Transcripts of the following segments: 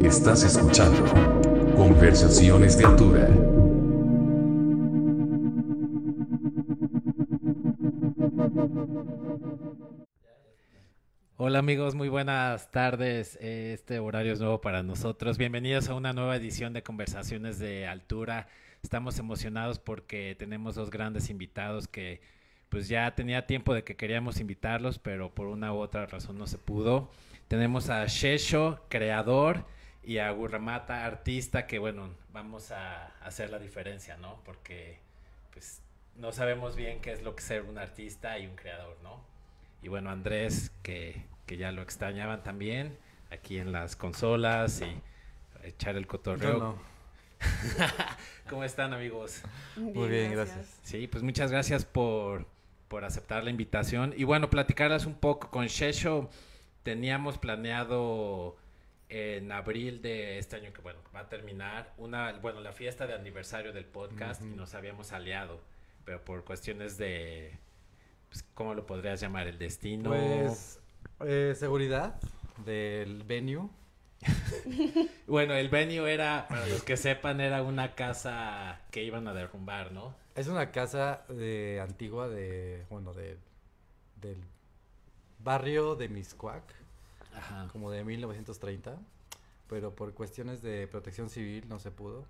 Estás escuchando Conversaciones de Altura. Hola amigos, muy buenas tardes. Este horario es nuevo para nosotros. Bienvenidos a una nueva edición de Conversaciones de Altura. Estamos emocionados porque tenemos dos grandes invitados que pues ya tenía tiempo de que queríamos invitarlos, pero por una u otra razón no se pudo. Tenemos a Shesho, creador, y a Gurramata, artista, que bueno, vamos a hacer la diferencia, ¿no? Porque pues no sabemos bien qué es lo que es ser un artista y un creador, ¿no? Y bueno, Andrés, que, que ya lo extrañaban también, aquí en las consolas y echar el cotorreo. Yo no. ¿Cómo están amigos? Muy bien, gracias. Sí, pues muchas gracias por, por aceptar la invitación. Y bueno, platicarlas un poco con Shesho. Teníamos planeado en abril de este año que bueno, va a terminar una, bueno, la fiesta de aniversario del podcast y nos habíamos aliado, pero por cuestiones de, pues, ¿cómo lo podrías llamar? El destino. Pues, eh, seguridad del venue. Bueno, el venue era, para los que sepan, era una casa que iban a derrumbar, ¿no? Es una casa de, antigua de, bueno, de, del barrio de Miscuac, Ajá. como de 1930, pero por cuestiones de protección civil no se pudo.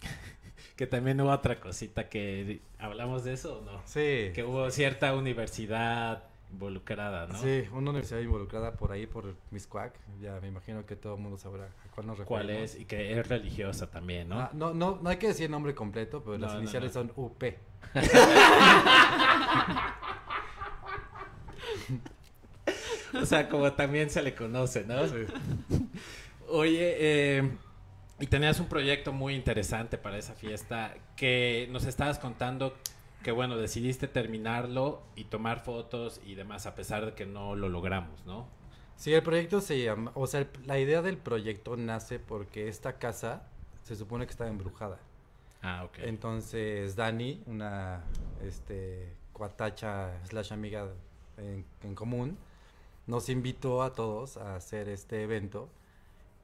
Que también hubo otra cosita que hablamos de eso o no? Sí, Que hubo cierta universidad involucrada, ¿no? sí, una universidad involucrada por ahí, por Miscuac, ya me imagino que todo el mundo sabrá a cuál nos ¿Cuál referimos. es? Y que es religiosa también, ¿no? Ah, no, no, no hay que decir el nombre completo, pero No, las no, iniciales no. son UP. O sea, como también se le conoce, ¿no? Oye, eh, y tenías un proyecto muy interesante para esa fiesta que nos estabas contando que, bueno, decidiste terminarlo y tomar fotos y demás, a pesar de que no lo logramos, ¿no? Sí, el proyecto se llama, o sea, el- la idea del proyecto nace porque esta casa se supone que está embrujada. Ah, ok. Entonces Dani, una este cuatacha slash amiga en, en común, nos invitó a todos a hacer este evento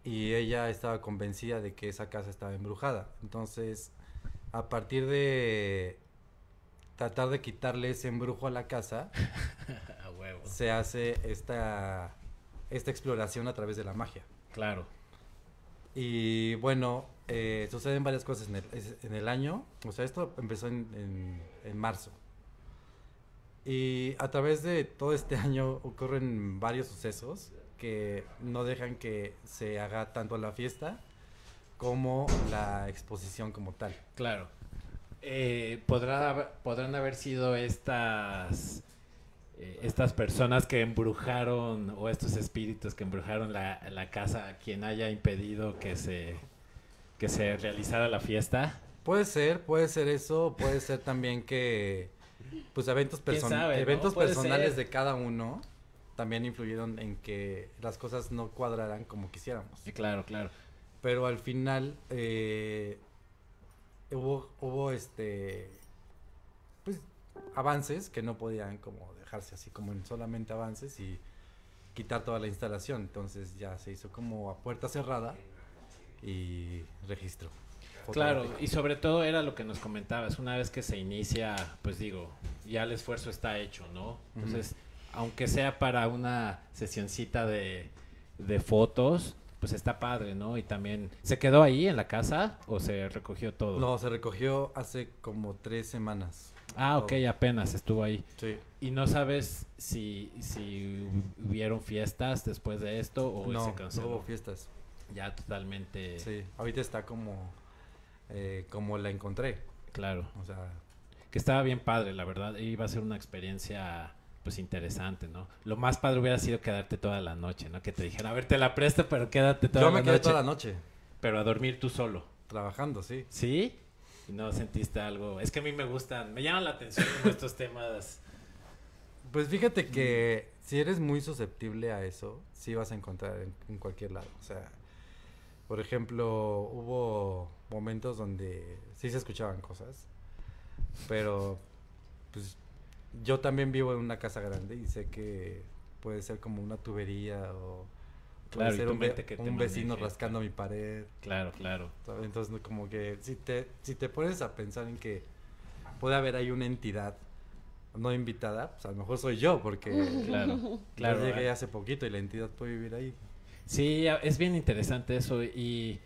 y ella estaba convencida de que esa casa estaba embrujada. Entonces, a partir de tratar de quitarle ese embrujo a la casa, a huevo. se hace esta, esta exploración a través de la magia. Claro. Y bueno, eh, suceden varias cosas en el, en el año. O sea, esto empezó en, en- en marzo. Y a través de todo este año ocurren varios sucesos que no dejan que se haga tanto la fiesta como la exposición como tal. Claro. Eh, podrá podrán haber sido estas eh, estas personas que embrujaron o estos espíritus que embrujaron la, la casa quien haya impedido que se que se realizara la fiesta. Puede ser, puede ser eso, puede ser también que pues eventos, ¿Quién person- sabe, eventos personales ser. de cada uno también influyeron en que las cosas no cuadraran como quisiéramos. Sí, claro, claro. Pero al final eh, hubo, hubo este pues avances que no podían como dejarse así como en solamente avances y quitar toda la instalación. Entonces ya se hizo como a puerta cerrada y registro. Claro, y sobre todo era lo que nos comentabas, una vez que se inicia, pues digo, ya el esfuerzo está hecho, ¿no? Entonces, aunque sea para una sesioncita de, de fotos, pues está padre, ¿no? Y también, ¿se quedó ahí en la casa o se recogió todo? No, se recogió hace como tres semanas. Ah, ok, apenas estuvo ahí. Sí. ¿Y no sabes si, si hubieron fiestas después de esto o no, se no canceló? hubo fiestas. Ya totalmente, Sí, ahorita está como, eh, como la encontré. claro. O sea, que estaba bien padre, la verdad, iba a ser una experiencia pues interesante, ¿no? Lo más padre hubiera sido quedarte toda la noche, ¿no? Que te dijera, a ver, te la presto, pero quédate toda yo la me quedé noche. toda la noche Pero a dormir tú solo, trabajando, sí. ¿sí? Y no sentiste algo. Es que a mí me gustan, me llaman la atención estos temas. Pues fíjate que si eres muy susceptible a eso, sí vas a encontrar en, en cualquier lado. O sea, por ejemplo, hubo momentos donde sí se escuchaban cosas, pero pues yo también vivo en una casa grande y sé que puede ser como una tubería o puede Claro, ser un, ve- que un vecino maneje, rascando mi pared. Claro, claro. Entonces, como que si te, si te pones a pensar en que puede haber ahí una entidad no invitada, pues a lo mejor soy yo, porque Claro, yo claro. llegué hace poquito y la entidad puede vivir ahí. Sí, es bien interesante eso y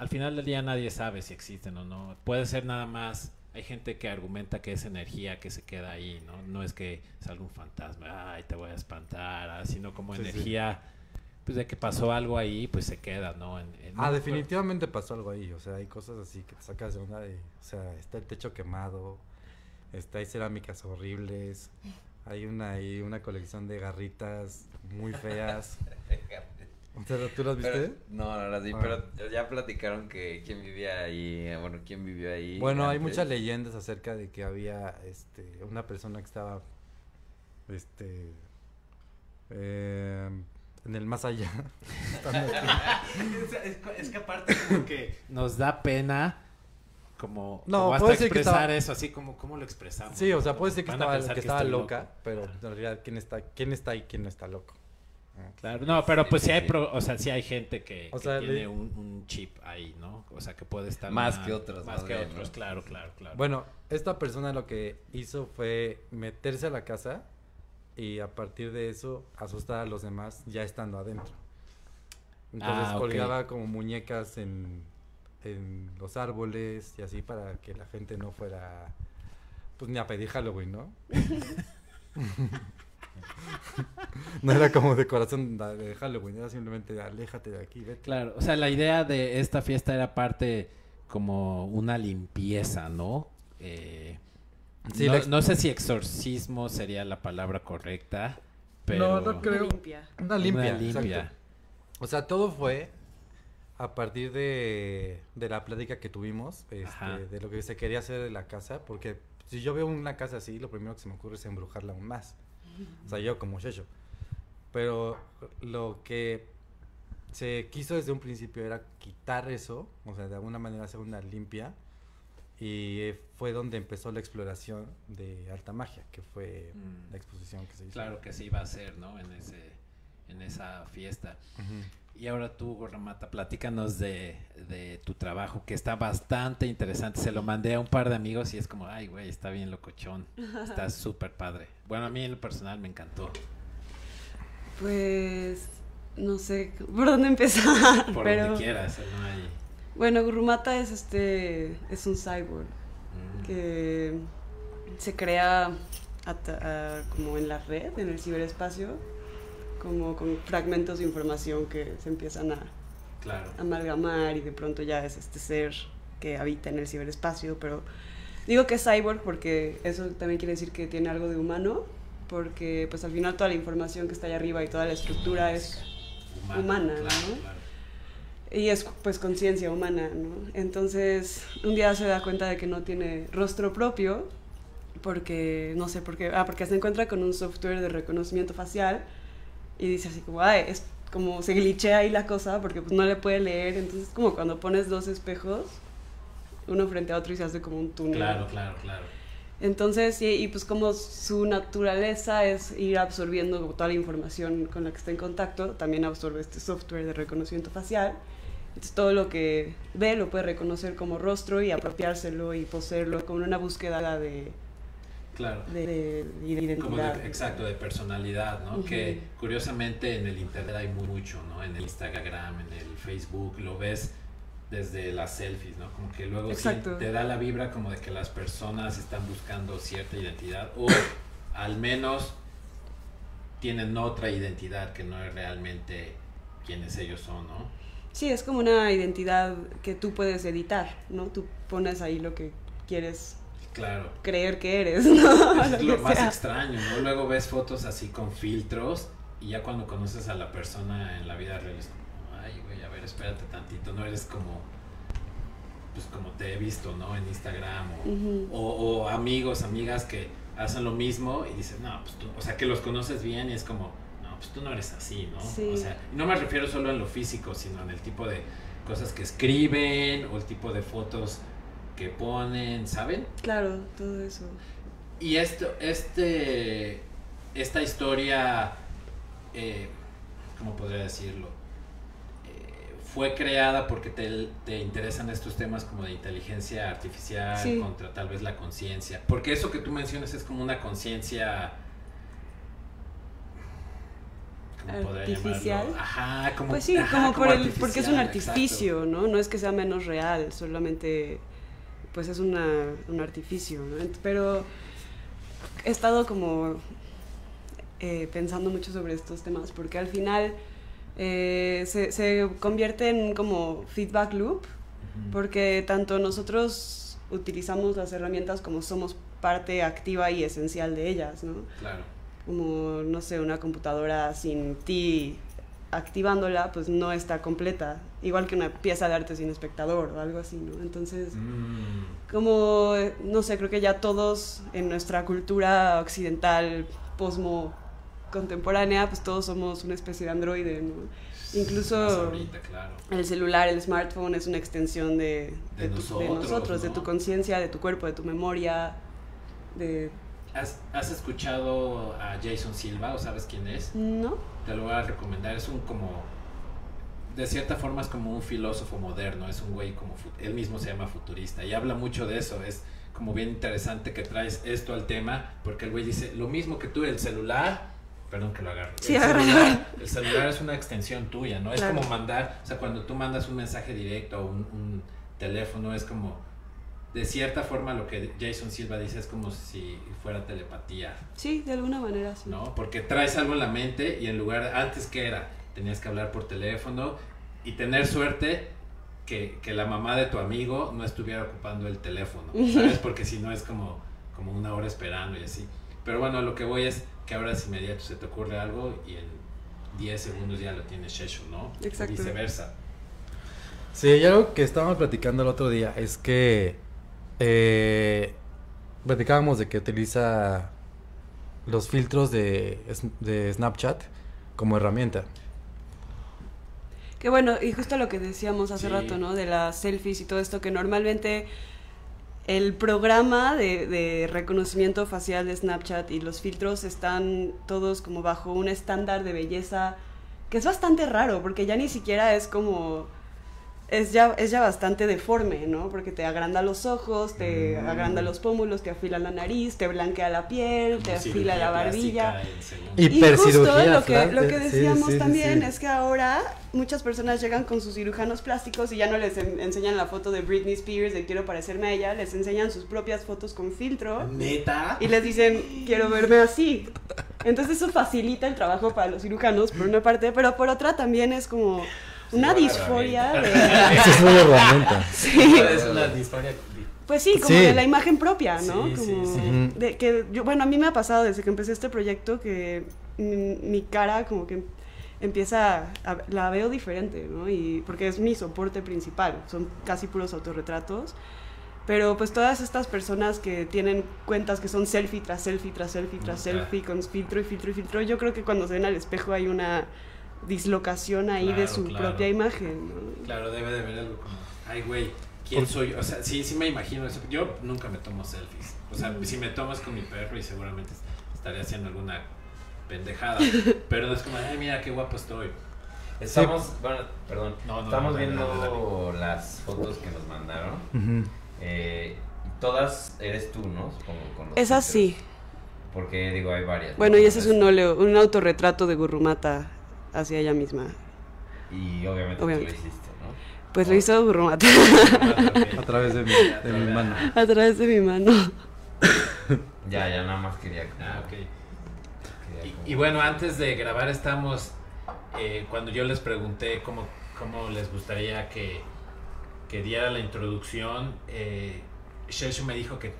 al final del día nadie sabe si existen o no. Puede ser nada más, hay gente que argumenta que es energía que se queda ahí, ¿no? No es que salga un fantasma, ay, te voy a espantar, ah, sino como Sí, sí. energía, pues de que pasó algo ahí, pues se queda, ¿no? En- en- Ah, definitivamente pasó algo ahí, o sea, hay cosas así que te sacas de onda, de, o sea, está el techo quemado, está, hay cerámicas horribles, hay una, hay una colección de garritas muy feas. O sea, ¿Tú las viste? Pero- no, no las vi, Ah. pero ya platicaron que quién vivía ahí, bueno, quién vivió ahí. Bueno, hay muchas leyendas acerca de que había este una persona que estaba este eh, en el más allá. es, es- es que aparte como que nos da pena como, No, como hasta puede ser que expresar estaba- eso, así como cómo lo expresamos. sí, o sea, puede ser que estaba, que estaba loca, loco. pero en realidad quién está quién está ahí, quién no está loco. Claro, no, pero pues Sí, hay, pro- o sea, sí hay gente que, O que sea, tiene le- un, un chip ahí, ¿no? O sea, que puede estar Más que otros, más más que bien, otros, ¿no? claro, claro, claro. Bueno, esta persona lo que hizo fue meterse a la casa y a partir de eso asustar a los demás ya estando adentro. Entonces Ah, colgaba como muñecas en, en los árboles y así para que la gente no fuera pues ni a pedir Halloween, ¿no? no era como decoración de Halloween, era simplemente aléjate de aquí, vete. Claro, o sea, la idea de esta fiesta era parte como una limpieza, ¿no? Eh, Sí, no, sé si exorcismo sería la palabra correcta, pero... No, no creo. limpia. Una limpia. Una limpia. exacto. O sea, todo fue a partir de, de la plática que tuvimos, este, de lo que se quería hacer de la casa, porque si yo veo una casa así, lo primero que se me ocurre es embrujarla aún más. O sea, yo como Shesho. Pero lo que se quiso desde un principio era quitar eso, o sea, de alguna manera hacer una limpia. Y fue donde empezó la exploración de alta magia, que fue Mm. la exposición que se hizo. Claro que se iba a hacer, ¿no? En, ese, en esa fiesta. Ujú. Y ahora tú, Gorramata, platícanos de, de tu trabajo, que está bastante interesante. Se lo mandé a un par de amigos y es como, ay, güey, está bien locochón. Está súper padre. Bueno, a mí en lo personal me encantó. Pues no sé por dónde empezar, Por pero donde quieras, no hay... bueno, Gurumata es este es un cyborg Mm. que se crea a- como en la red, en el ciberespacio, como con fragmentos de información que se empiezan a Claro. amalgamar y de pronto ya es este ser que habita en el ciberespacio, pero digo que es cyborg porque eso también quiere decir que tiene algo de humano, porque pues al final toda la información que está allá arriba y toda la estructura es humana, claro, ¿no? claro. y es pues conciencia humana, ¿no? Entonces un día se da cuenta de que no tiene rostro propio porque no sé por qué, ah, porque se encuentra con un software de reconocimiento facial y dice así como, ay, es como se glitchea ahí la cosa porque pues no le puede leer, entonces es como cuando pones dos espejos uno frente a otro y se hace como un túnel. Claro, claro, claro. Entonces, y, y pues como su naturaleza es ir absorbiendo toda la información con la que está en contacto, también absorbe este software de reconocimiento facial. Entonces todo lo que ve lo puede reconocer como rostro y apropiárselo y poseerlo como una búsqueda de, Claro. de, de identidad. Como de- exacto, de personalidad, ¿no? Que curiosamente en el internet hay mu- mucho, ¿no? En el Instagram, en el Facebook, lo ves desde las selfies, ¿no? Como que luego sí te da la vibra como de que las personas están buscando cierta identidad o al menos tienen otra identidad que no es realmente quienes ellos son, ¿no? Sí, es como una identidad que tú puedes editar, ¿no? Tú pones ahí lo que quieres Claro. creer que eres, ¿no? Es lo más sea. extraño, ¿no? Luego ves fotos así con filtros y ya cuando conoces a la persona en la vida real es como, ay, güey, a ver, espérate tantito, no eres como, pues como te he visto, ¿no? En Instagram o, Ujú. o, o amigos, amigas que hacen lo mismo y dices, no, pues tú, o sea, que los conoces bien y es como, no, pues tú no eres así, ¿no? Sí. O sea, no me refiero solo en lo físico, sino en el tipo de cosas que escriben o el tipo de fotos que ponen, ¿saben? Claro, todo eso. Y esto, este, esta historia, eh, ¿cómo podría decirlo? fue creada porque te, te interesan estos temas como de inteligencia artificial Sí. contra tal vez la conciencia. Porque eso que tú mencionas es como una conciencia... ¿cómo podría Artificial. Ajá, como... Pues sí, ajá, como por el, porque es un exacto. artificio, ¿no? No es que sea menos real, solamente pues es una, un artificio, ¿no? Pero he estado como eh, pensando mucho sobre estos temas, porque al final eh, se, se convierte en como feedback loop, porque tanto nosotros utilizamos las herramientas como somos parte activa y esencial de ellas, ¿no? Claro. como, no sé, una computadora sin ti activándola, pues no está completa. Igual que una pieza de arte sin espectador o algo así, ¿no? Entonces, Mm. como, no sé, creo que ya todos en nuestra cultura occidental, posmo contemporánea, pues todos somos una especie de androide, ¿no? Incluso ahorita, claro. el celular, el smartphone es una extensión de, De tu- de nosotros, de ¿no? tu conciencia, de tu cuerpo, de tu memoria, de... ¿Has, has escuchado a Jason Silva o sabes quién es? ¿No? Te lo voy a recomendar. Es un como. De cierta forma es como un filósofo moderno. Es un güey como. Él mismo se llama futurista. Y habla mucho de eso. Es como bien interesante que traes esto al tema. Porque el güey dice lo mismo que tú, el celular. Perdón que lo agarre. Sí, el, celular, el celular es una extensión tuya, ¿no? Es Claro. como mandar. O sea, cuando tú mandas un mensaje directo o un, un teléfono, es como. De cierta forma, lo que Jason Silva dice es como si fuera telepatía. Sí, de alguna manera sí. ¿no? Porque traes algo en la mente y en lugar, antes que era, tenías que hablar por teléfono y tener suerte que, que la mamá de tu amigo no estuviera ocupando el teléfono, ¿sabes? Porque si no es como, como una hora esperando y así. Pero bueno, lo que voy es que ahora es inmediato, se te ocurre algo y en 10 segundos ya lo tienes hecho, ¿no? Exacto. Viceversa. Sí, y algo que estábamos platicando el otro día es que eh, platicábamos de que utiliza los filtros de, Snapchat como herramienta. Que bueno, y justo lo que decíamos hace Sí. rato, ¿no? De las selfies y todo esto, que normalmente el programa de, de reconocimiento facial de Snapchat y los filtros están todos como bajo un estándar de belleza que es bastante raro, porque ya ni siquiera es como... Es ya, es ya bastante deforme, ¿no? Porque te agranda los ojos, te Mm. agranda los pómulos, te afila la nariz, te blanquea la piel, te afila la barbilla. Y- Y justo lo que, lo que sí, decíamos sí, sí, también sí. es que ahora muchas personas llegan con sus cirujanos plásticos y ya no les en- enseñan la foto de Britney Spears de quiero parecerme a ella, les enseñan sus propias fotos con filtro ¿Neta? y les dicen quiero verme así. Entonces eso facilita el trabajo para los cirujanos por una parte, pero por otra también es como una disforia de... Esa es una herramienta. Sí. Es una disforia Pues sí, como Sí. de la imagen propia, ¿no? Sí, como sí. De que yo, bueno, a mí me ha pasado desde que empecé este proyecto que mi, mi cara como que empieza a, la veo diferente, ¿no? Y porque es mi soporte principal, son casi puros autorretratos. Pero pues todas estas personas que tienen cuentas que son selfie tras selfie tras selfie tras Claro. selfie con filtro y filtro y filtro, yo creo que cuando se ven al espejo hay una dislocación ahí de Claro, su claro. propia imagen, ¿no? Claro, debe de haber algo como, ay, güey, ¿quién soy? O sea, sí, sí me imagino eso. Yo nunca me tomo selfies. O sea, si me tomas con mi perro y seguramente estaría haciendo alguna pendejada. Pero es como, ay, mira qué guapo estoy. Estamos, bueno, perdón, No, no, estamos viendo las fotos que nos mandaron. Ujú. Eh, todas eres tú, ¿no? Supongo, con los Esas sí. Porque digo, hay varias. Bueno, ¿no? y ese es un óleo, un autorretrato de Gurrumata hacia ella misma. Y obviamente, Obviamente. tú lo hiciste, ¿no? Pues lo hizo Gurrumata A través de mi, de mi mano. a través de mi mano. Ya, ya nada más quería. Ah, ok. quería Y, como- y bueno, antes de grabar estamos, eh, cuando yo les pregunté cómo, cómo les gustaría que, que diera la introducción, eh, Sheshu me dijo que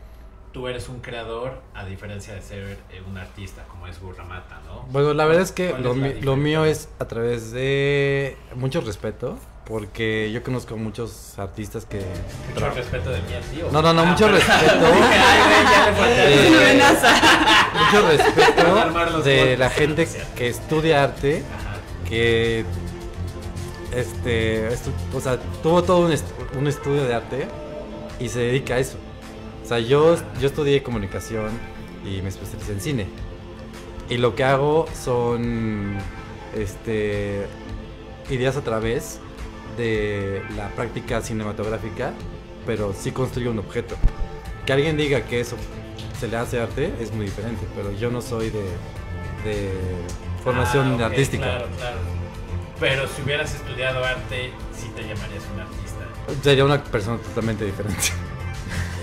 tú eres un creador a diferencia de ser eh, un artista como es Burramata, ¿no? Bueno, la verdad es que ¿Cuál lo, es mi- lo mío es a través de mucho respeto, porque yo conozco muchos artistas que... Mucho respeto de mí a ti. ¿o? No, no, no, Ah, mucho pero- respeto. Eh, amenaza. mucho respeto de la gente que estudia arte, Ajá. que este, estu- o sea, tuvo todo un, est- un estudio de arte y se dedica a eso. O sea, yo, yo estudié comunicación y me especialicé en cine. Y lo que hago son este, ideas a través de la práctica cinematográfica, pero sí construye un objeto. Que alguien diga que eso se le hace arte es muy diferente, pero yo no soy de, de formación Ah, artística. Claro, claro. Pero si hubieras estudiado arte, sí te llamarías un artista. Sería una persona totalmente diferente.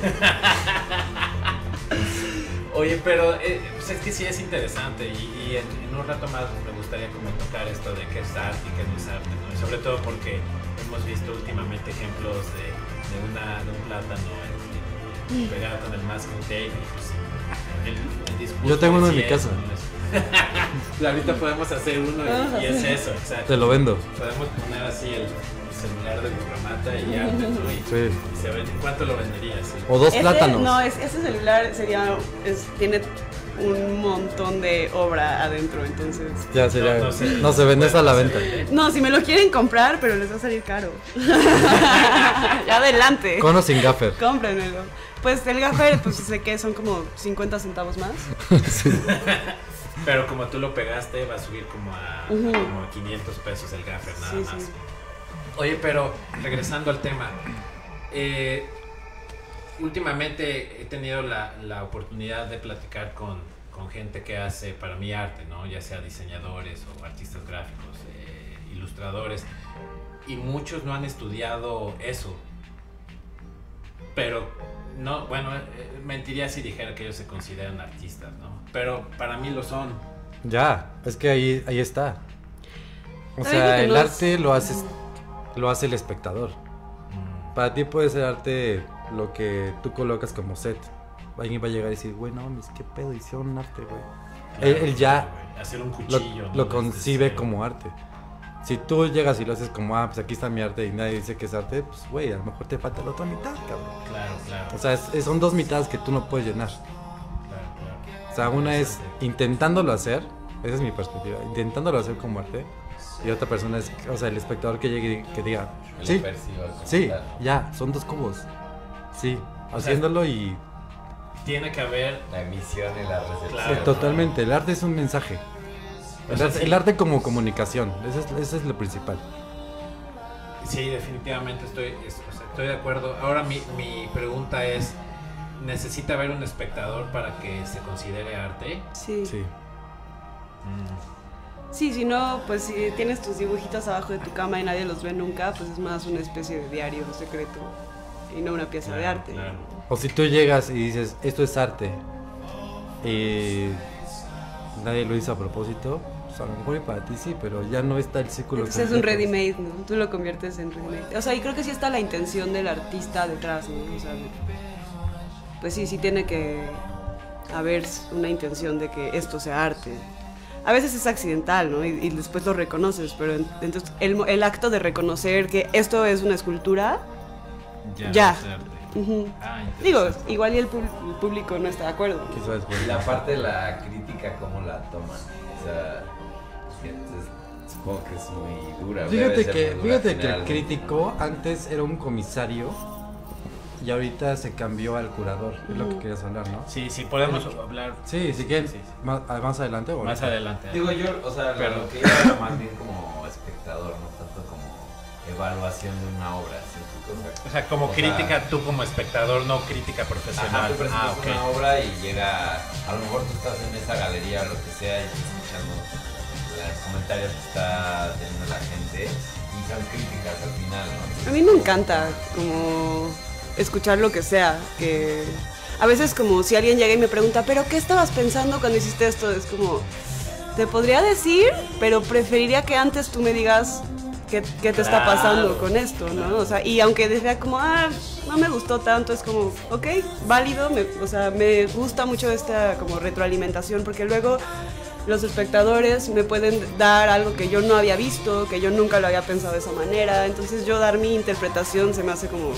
Oye, pero eh, pues es que sí es interesante y, y en, en un rato más me gustaría como tocar esto de qué es arte y qué no es arte, ¿no? Y sobre todo porque hemos visto últimamente ejemplos de, de, una, de un plátano este, pegado con el masking tape y pues el, el discurso Yo tengo uno en mi casa. Ahorita podemos hacer uno y, y es eso, exacto. Te lo vendo. Podemos poner así el celular de Burramata y arte, ¿no? Y, Sí. y se vende. ¿Cuánto lo venderías? Sí. O dos Ese- plátanos. No, es- ese celular sería, es- tiene un montón de obra adentro, entonces... Ya sería. No, No, no se vende eso a la venta. No, si me lo quieren comprar, pero les va a salir caro. ya adelante. Con o sin gaffer. Cómprenmelo. Pues el gaffer, pues sé que son como 50 centavos más. Pero como tú lo pegaste, va a subir como a, como a 500 pesos el gaffer, nada Sí, más. sí. Oye, pero regresando al tema, eh, últimamente he tenido la, la oportunidad de platicar con, con gente que hace para mí arte, ¿no? Ya sea diseñadores o artistas gráficos, eh, ilustradores, y muchos no han estudiado eso. Pero no, bueno, eh, mentiría si dijera que ellos se consideran artistas, ¿no? Pero para mí lo son. Ya, es que ahí, ahí está. O sea, el arte lo haces, lo hace el espectador. Para ti puede ser arte lo que tú colocas como set. Alguien va a llegar y decir, güey, no mames, qué pedo, hicieron arte, güey. Él, él ya Hacer un lo, cuchillo. ¿no? lo concibe cero. como arte. Si tú llegas y lo haces como, ah, pues aquí está mi arte y nadie dice que es arte, pues, güey, a lo mejor te falta la otra mitad, cabrón. Claro, claro. O sea, es- es- son dos mitades que tú no puedes llenar. claro, claro. O sea, una es intentándolo hacer, esa es mi perspectiva, intentándolo hacer como arte, y otra persona es, o sea, el espectador que llegue y que diga, sí, sí, ya, son dos cubos. Sí, haciéndolo y Tiene que haber. La emisión y la recepción. Claro. totalmente, el arte es un mensaje. O El sea, arte, sí. el arte como comunicación, eso es, eso es lo principal. Sí, definitivamente estoy, estoy de acuerdo. Ahora mi, mi pregunta es: ¿necesita haber un espectador para que se considere arte? Sí. Sí. Sí, si no, pues si tienes tus dibujitos abajo de tu cama y nadie los ve nunca, pues es más una especie de diario secreto y no una pieza de arte. claro. O si tú llegas y dices, esto es arte, y nadie lo hizo a propósito, pues a lo mejor y para ti sí, pero ya no está el círculo. Entonces es un ready-made, ¿no? Tú lo conviertes en ready-made. O sea, y creo que sí está la intención del artista detrás, ¿no? O sea, pues sí, sí tiene que haber una intención de que esto sea arte. A veces es accidental, ¿no? Y, y después lo reconoces, pero en- entonces el, el acto de reconocer que esto es una escultura, Ya. es arte. ujú. Ah, digo, igual y el, el público no está de acuerdo. ¿no? Quizás, pues, la parte de la crítica, ¿cómo la toman? O sea, que es- supongo que es muy dura. Fíjate que, dura fíjate que el crítico antes era un comisario y ahorita se cambió al curador, es lo que querías hablar, ¿no? Sí, sí, podemos hablar Sí, Sí, sí. Más, ah, más adelante o más adelante. Digo yo, o sea, Pero- lo que yo era más bien como espectador, no tanto como evaluación de una obra. ¿sí? O sea, como O sea- crítica, tú como espectador, no crítica Ajá, profesional. tú presentas ah, ok. una obra y llega, a lo mejor tú estás en esa galería o lo que sea y estás escuchando los comentarios que está teniendo la gente y son críticas al final, ¿no? A mí me encanta como escuchar lo que sea, que a veces como si alguien llega y me pregunta, pero ¿qué estabas pensando cuando hiciste esto? Es como, te podría decir, pero preferiría que antes tú me digas qué, qué te está pasando con esto, ¿no? O sea, y aunque decía como, ah, no me gustó tanto, es como, ok, válido, me- o sea, me gusta mucho esta como retroalimentación, porque luego los espectadores me pueden dar algo que yo no había visto, que yo nunca lo había pensado de esa manera. Entonces yo dar mi interpretación se me hace como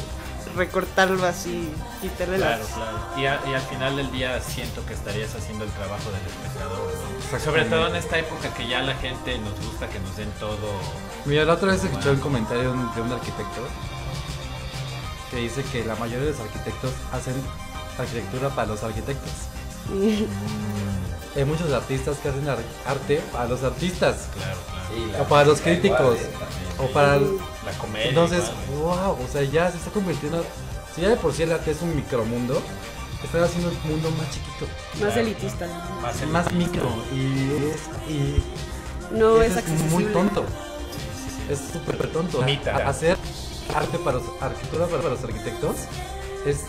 recortarlo así, quitarle Claro, las... claro. Y, a- y al final del día siento que estarías haciendo el trabajo del espectador, ¿no? Sobre todo en esta época que ya la gente nos gusta que nos den todo. Mira, la otra vez escuché un comentario de un, de un arquitecto que dice que la mayoría de los arquitectos hacen arquitectura para los arquitectos. Hay muchos artistas que hacen ar- arte para los artistas. Claro, claro. O para los críticos, o para el- La comedia. Entonces, igual. wow, o sea, ya se está convirtiendo. Si ya de por sí el arte es un micromundo, están haciendo el mundo más chiquito, Más Claro. elitista. Más, micro. Y es, y No es accesible. muy tonto. Es súper tonto. Hacer arte para los arquitectura para los arquitectos es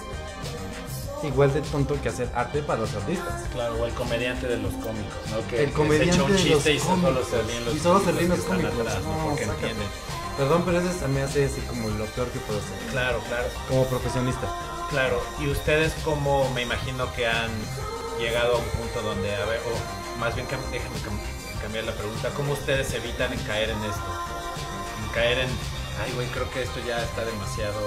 igual de tonto que hacer arte para los artistas. Claro, o el comediante de los cómicos, ¿no? Que El comediante se echa un de los chiste y solo cómicos. se ríen los Y solo se ríen los que están cómicos. atrás, ¿no? No, Porque sácate. entienden. Perdón, pero eso me hace así como lo peor que puedo hacer. Claro, claro. Como profesionista. Claro, y ustedes como me imagino que han llegado a un punto donde, a ver, o más bien déjenme cam- cambiar la pregunta, ¿cómo ustedes evitan en caer en esto? En caer en, ay güey, creo que esto ya está demasiado,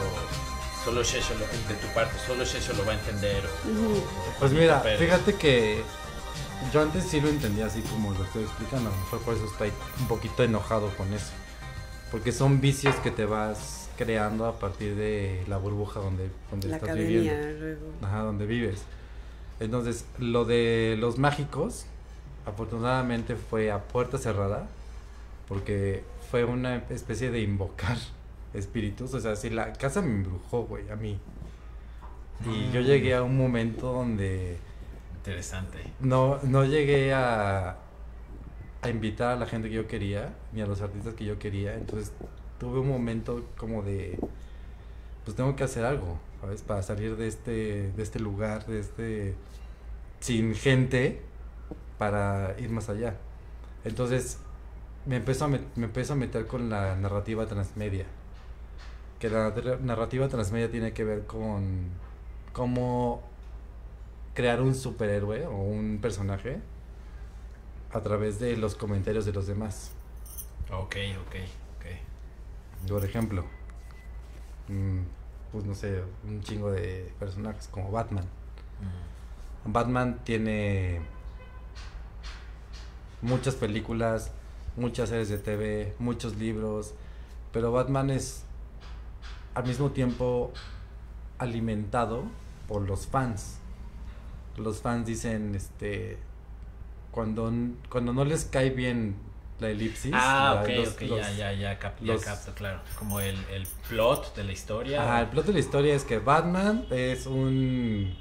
solo Shesho lo, de tu parte, solo Shesho lo va a entender. o-. Pues mira, Pérez. fíjate que yo antes sí lo entendía así como lo estoy explicando. A lo mejor por eso estoy un poquito enojado con eso. Porque son vicios que te vas creando a partir de la burbuja donde, donde La estás academia, viviendo. luego. Ajá, donde vives. Entonces, lo de los mágicos, afortunadamente fue a puerta cerrada. Porque fue una especie de invocar espíritus. O sea, si la casa me embrujó, güey, a mí. Y yo Mm. llegué a un momento donde Interesante. no, no llegué a, a invitar a la gente que yo quería, ni a los artistas que yo quería. Entonces tuve un momento como de, pues tengo que hacer algo, ¿sabes? Para salir de este, de este lugar, de este, sin gente, para ir más allá. Entonces me empezó a, me empezó a meter con la narrativa transmedia. Que la narra- narrativa transmedia tiene que ver con cómo crear un superhéroe o un personaje a través de los comentarios de los demás. Ok, ok, ok. Por ejemplo, mm, pues no sé, un chingo de personajes como Batman. Mm. Batman tiene muchas películas, muchas series de TV, muchos libros, pero Batman es al mismo tiempo alimentado por los fans. Los fans dicen, este, cuando, cuando no les cae bien la elipsis. Ah, ok, los- ok, los- ya, ya, ya, cap- ya capto, claro. Como el, el plot de la historia. Ajá, el plot de la historia es que Batman es un...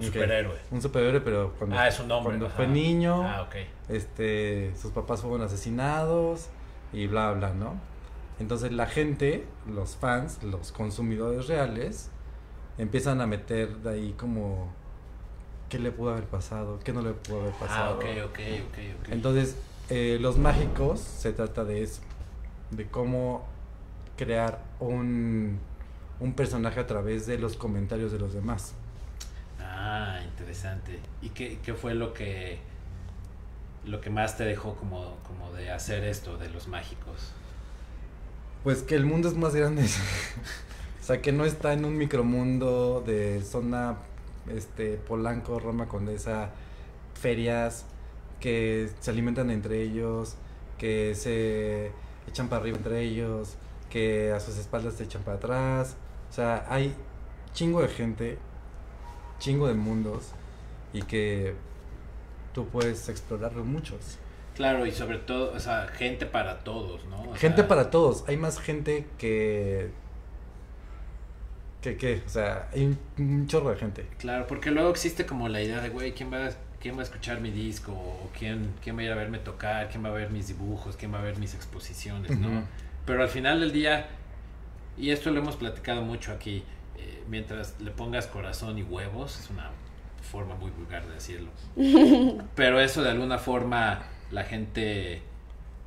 Superhéroe. Un superhéroe, pero cuando, Ah, es un hombre. cuando fue niño, Ah, ok. este, sus papás fueron asesinados y bla, bla, ¿no? Entonces la gente, los fans, los consumidores reales, empiezan a meter de ahí como, ¿qué le pudo haber pasado? ¿Qué no le pudo haber Ah, pasado? ok, ok, ok, ok. Entonces, eh, Los Mágicos se trata de eso, de cómo crear un, un personaje a través de los comentarios de los demás. Ah, interesante. ¿Y qué, qué fue lo que lo que más te dejó como, como de hacer esto de los mágicos? Pues que el mundo es más grande. o sea, que no está en un micromundo de zona este Polanco, Roma Condesa, ferias que se alimentan entre ellos, que se echan para arriba entre ellos, que a sus espaldas se echan para atrás. O sea, hay chingo de gente, chingo de mundos y que tú puedes explorarlo muchos. Claro, y sobre todo, o sea, gente para todos, ¿no? O Gente sea, para todos. Hay más gente que. que qué. O sea, hay un, un chorro de gente. Claro, porque luego existe como la idea de, güey, ¿quién va, a- ¿quién va a escuchar mi disco? ¿O quién, quién va a ir a verme tocar? ¿Quién va a ver mis dibujos? ¿Quién va a ver mis exposiciones? ¿no? Pero al final del día, y esto lo hemos platicado mucho aquí, eh, mientras le pongas corazón y huevos, es una forma muy vulgar de decirlo. Pero eso de alguna forma la gente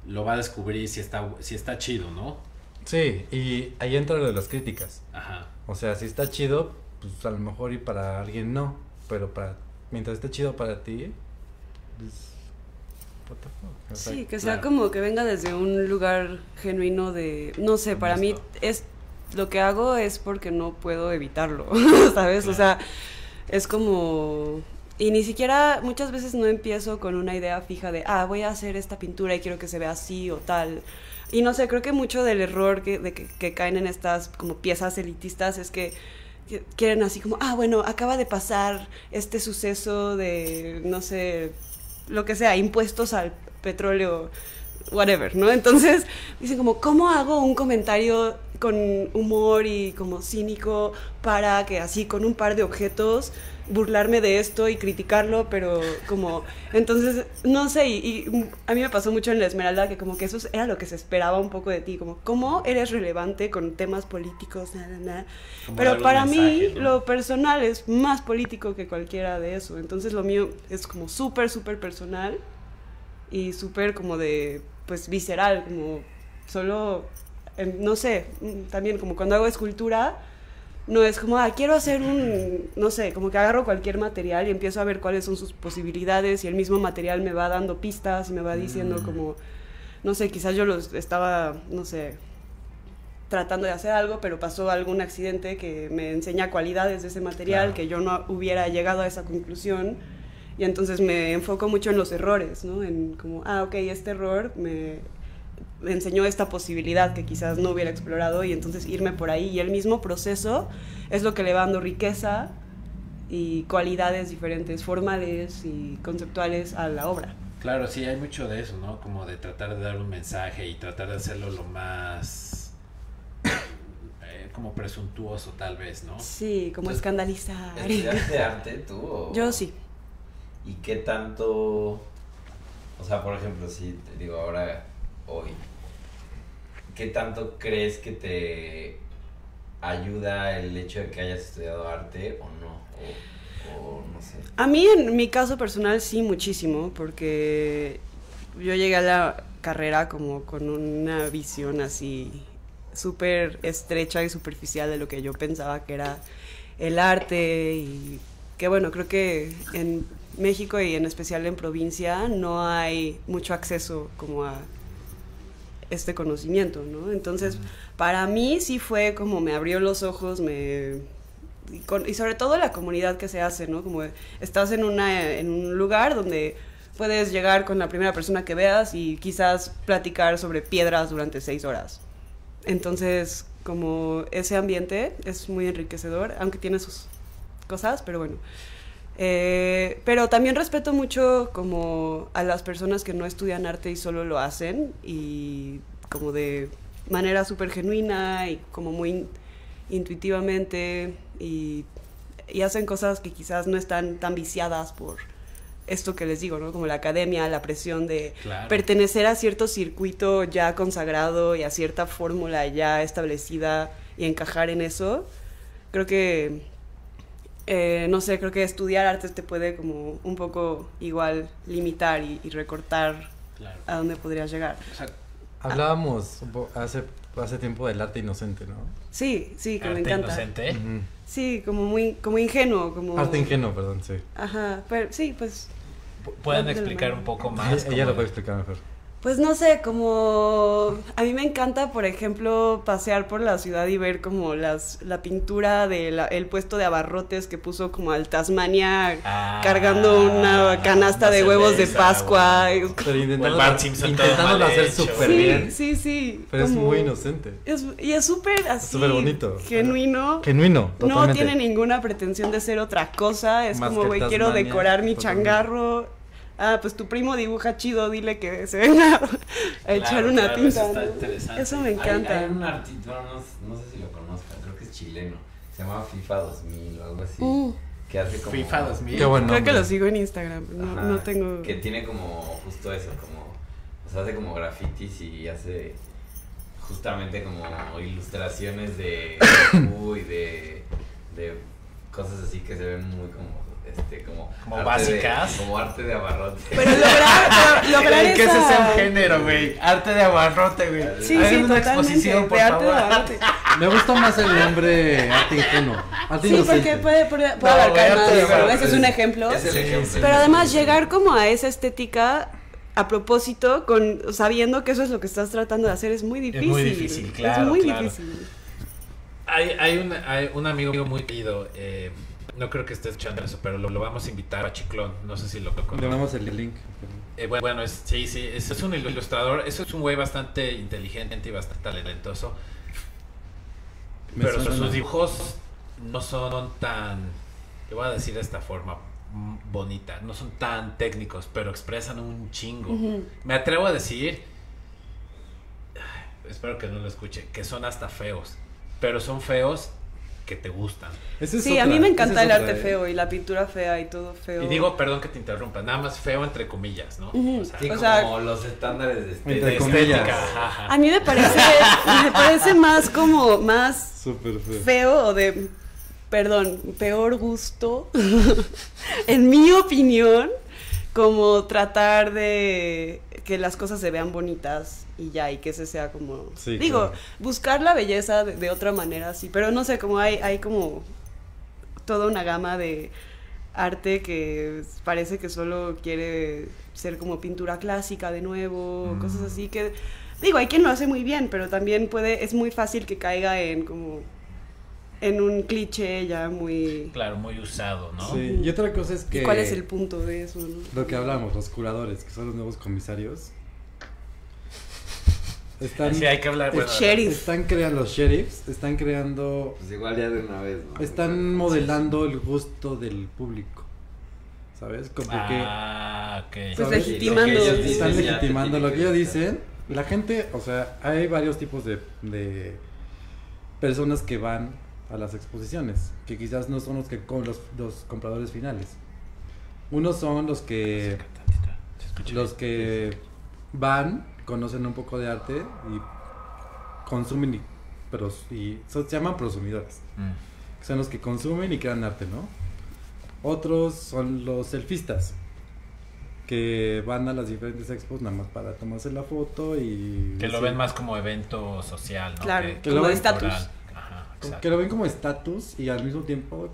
lo va a descubrir si está, si está chido, ¿no? Sí, y ahí entra lo de las críticas. Ajá. O sea, si está chido, pues a lo mejor y para alguien no. Pero para mientras esté chido para ti, pues. what the fuck, o sea, Sí, que sea claro. como que venga desde un lugar genuino de, no sé, para mí es lo que hago es porque no puedo evitarlo, ¿sabes? O sea, es como y ni siquiera muchas veces no empiezo con una idea fija de, ah, voy a hacer esta pintura y quiero que se vea así o tal. Y no sé, creo que mucho del error que, que, caen en estas como piezas elitistas es que quieren así como, ah, bueno, acaba de pasar este suceso de, no sé, lo que sea, impuestos al petróleo whatever, ¿no? Entonces dicen como, ¿cómo hago un comentario con humor y como cínico para que así con un par de objetos burlarme de esto y criticarlo, pero como, entonces, no sé, y, a mí me pasó mucho en la Esmeralda que como que eso era lo que se esperaba un poco de ti, como, ¿cómo eres relevante con temas políticos? Pero para mí, lo personal es más político que cualquiera de eso, entonces lo mío es como súper, súper personal y súper como de, pues, visceral, como solo, no sé, también como cuando hago escultura, no es como, ah, quiero hacer un, no sé, como que agarro cualquier material y empiezo a ver cuáles son sus posibilidades y el mismo material me va dando pistas y me va diciendo mm. como, no sé, quizás yo los estaba, no sé, tratando de hacer algo, pero pasó algún accidente que me enseña cualidades de ese material que yo no hubiera llegado a esa conclusión. Y entonces me enfoco mucho en los errores, ¿no? En como, ah, ok, este error me me enseñó esta posibilidad que quizás no hubiera explorado y entonces irme por ahí. Y el mismo proceso es lo que le va dando riqueza y cualidades diferentes, formales y conceptuales a la obra. Claro, sí, hay mucho de eso, ¿no? Como de tratar de dar un mensaje y tratar de hacerlo lo más eh, como presuntuoso tal vez, ¿no? Sí, como escandalizar. ¿Estudiaste arte tú? Yo sí. ¿Y qué tanto, o sea, por ejemplo, si te digo ahora hoy, ¿qué tanto crees que te ayuda el hecho de que hayas estudiado arte o no? O, no sé. A mí en mi caso personal sí muchísimo, porque yo llegué a la carrera como con una visión así súper estrecha y superficial de lo que yo pensaba que era el arte y que bueno, creo que en México y en especial en provincia no hay mucho acceso como a este conocimiento, ¿no? Entonces, para mí sí fue como me abrió los ojos, me... Y, sobre todo la comunidad que se hace, ¿no? Como estás en, una, en un lugar donde puedes llegar con la primera persona que veas y quizás platicar sobre piedras durante seis horas. Entonces, como ese ambiente es muy enriquecedor, aunque tiene sus cosas, pero bueno. Eh, pero también respeto mucho como a las personas que no estudian arte y solo lo hacen y como de manera súper genuina y como muy intuitivamente y, hacen cosas que quizás no están tan viciadas por esto que les digo, ¿no? Como la academia, la presión de pertenecer a cierto circuito ya consagrado y a cierta fórmula ya establecida y encajar en eso. Creo que eh, no sé, creo que estudiar artes te puede como un poco igual limitar y, recortar a dónde podrías llegar. Hablábamos hace, hace tiempo del arte inocente, ¿no? Sí, sí, que me encanta. inocente? Sí, como muy como ingenuo, como... Arte ingenuo, perdón, sí. Ajá, pero sí, pues... ¿Pueden explicar un poco más? ella lo puede explicar mejor. Pues no sé, como a mí me encanta, por ejemplo, pasear por la ciudad y ver como las la pintura del el puesto de abarrotes que puso como al Tasmania ah, cargando una canasta de huevos de Pascua. Pero intentando, hacer súper bien. Sí, sí. Pero es muy inocente. y es súper así. Súper bonito. Genuino. Genuino, totalmente. No tiene ninguna pretensión de ser otra cosa. Es como, güey, quiero decorar mi changarro ah, pues tu primo dibuja chido, dile que se venga a echar una tinta. Eso, me encanta. Hay, un artista, no, no, sé si lo conozcan, creo que es chileno, se llama FIFA 2000 o algo así. Uh. que hace como... FIFA 2000. Qué bueno. Creo que lo sigo en Instagram, no, no tengo... Que tiene como justo eso, como... O sea, hace como grafitis y hace justamente como ilustraciones de... Uy, de, de cosas así que se ven muy como este, como, como básicas. como arte de abarrote. Pero lograr, lograr esa... Que ese un género, güey. Arte de abarrote, güey. Sí, Hay sí, una exposición, por favor. Me gusta más el nombre arte ingenuo. Arte sí, porque puede, puede, puede no, abarcar más. ese es un ejemplo. Es el ejemplo. Pero además llegar como a esa estética a propósito, con sabiendo que eso es lo que estás tratando de hacer, es muy difícil. Es muy difícil, claro. Es muy claro. difícil. Hay, hay, un, hay un amigo muy querido, eh, no creo que esté escuchando eso, pero lo, vamos a invitar a Chiclón. No sé si lo conozco. Le damos el link. Eh, bueno, es, sí, sí, es, es, un ilustrador. Eso es un güey bastante inteligente y bastante talentoso. pero sus dibujos no son tan, te voy a decir de esta forma bonita, no son tan técnicos, pero expresan un chingo. Me atrevo a decir espero que no lo escuche, que son hasta feos, pero son feos que te gustan. Es Sí, a mí me encanta es el otra, arte ¿eh? feo y la pintura fea y todo feo. Y digo, perdón que te interrumpa, nada más feo entre comillas, ¿no? O sea, Sí, O como los estándares de Entre estética. A mí me parece, me parece más como, más Súper feo. feo o de, perdón, peor gusto, en mi opinión, como tratar de que las cosas se vean bonitas y ya, y que ese sea como, Sí, digo, claro. buscar la belleza de, de otra manera, sí, pero no sé, como hay, hay como toda una gama de arte que parece que solo quiere ser como pintura clásica de nuevo, Mm. cosas así que digo, hay quien lo hace muy bien, pero también puede es muy fácil que caiga en como en un cliché ya muy Claro, muy usado, ¿no? Sí, y otra cosa es que... ¿Y ¿Cuál es el punto de eso, no? Lo que hablamos, los curadores, que son los nuevos comisarios. Están, Sí, hay que hablar. El bueno, sheriff. están creando los sheriffs, están creando, Pues igual ya de una vez, ¿no? están modelando el gusto del público. ¿Sabes? Como que Ah, ok. Pues legitimando. Lo que están legitimando lo que ellos dicen. La gente, o sea, hay varios tipos de, de personas que van a las exposiciones, que quizás no son los que con los, los compradores finales. Unos son los que los que van, conocen un poco de arte y consumen y, pero, y se llaman prosumidores. Mm. que Son los que consumen y crean arte, ¿no? Otros son los selfistas, que van a las diferentes expos nada más para tomarse la foto y... Que lo ven más como evento social, ¿no? Claro, Que lo como de estatus. Exacto. que lo ven como estatus y al mismo tiempo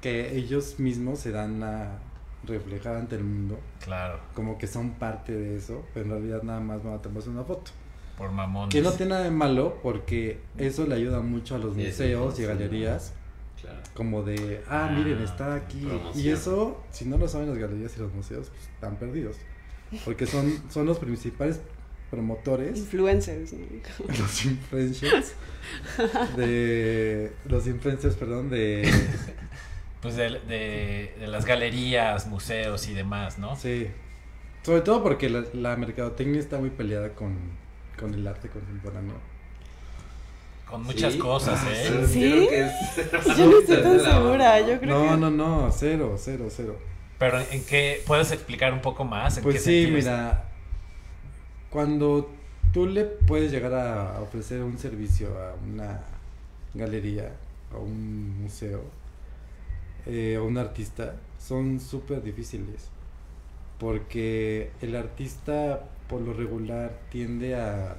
que ellos mismos se dan a reflejar ante el mundo, Claro, como que son parte de eso, pero en realidad nada más van a tomarse una foto. por mamón. Que no tiene nada de malo porque eso le ayuda mucho a los museos y galerías. Claro. Como de, ah, Ah, miren, está aquí. promoción. Y eso, si no lo saben las galerías y los museos, pues están perdidos. Porque son, son los principales promotores, Influencers, ¿no? los influencers, de. Los influencers, perdón, de. Pues de, de, de las galerías, museos y demás, ¿no? Sí. Sobre todo porque la, la mercadotecnia está muy peleada con, con el arte contemporáneo. Con muchas Sí. cosas, Ah, ¿eh? ¿Sí? Yo creo que es- Yo no estoy tan segura, yo creo No, que... no, no, cero, cero, cero. Pero ¿en qué? ¿Puedes explicar un poco más? ¿En Pues qué sí, sentido es? mira, cuando tú le puedes llegar a ofrecer un servicio a una galería, a un museo, eh, a un artista, son súper difíciles. Porque el artista, por lo regular, tiende a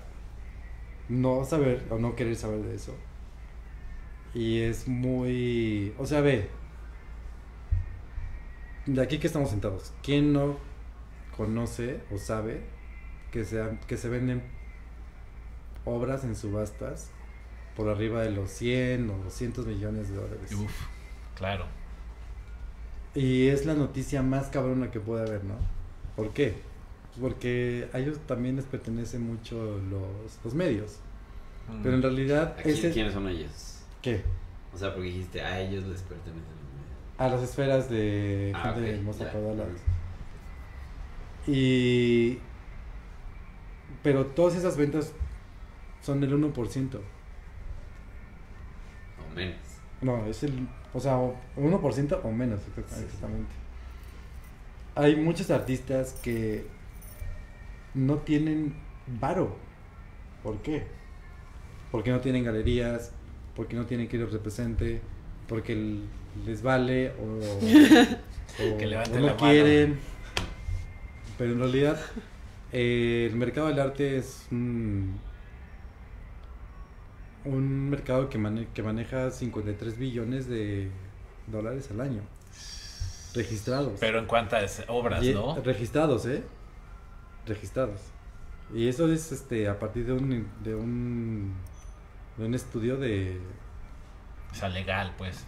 no saber o no querer saber de eso. Y es muy... O sea, ve, de aquí que estamos sentados, ¿quién no conoce o sabe que se, que se venden obras en subastas por arriba de los 100 o 200 millones de dólares? Uf, claro. Y es la noticia más cabrona que puede haber, ¿no? ¿Por qué? Porque a ellos también les pertenece mucho los, los medios. Mm. Pero en realidad, Aquí, ese... ¿Quiénes son ellos? ¿Qué? O sea, porque dijiste, a ellos les pertenecen los medios. A las esferas de Ah, gente ok, hermosa ya. caudaladas. Y. Pero todas esas ventas son del 1%. O menos. No, es el. O sea, o- 1% o menos, Sí, exactamente. Hay muchos artistas que no tienen varo. ¿Por qué? Porque no tienen galerías, porque no tienen quien los represente, porque les vale o, o- Que levanten o no la mano. quieren. Pero en realidad eh, el mercado del arte es un, un mercado que, mane- que maneja 53 billones de dólares al año. Registrados. Pero en cuantas obras, Y- ¿no? Registrados, ¿eh? Registrados. Y eso es este a partir de un de un de un estudio de O sea, legal, pues.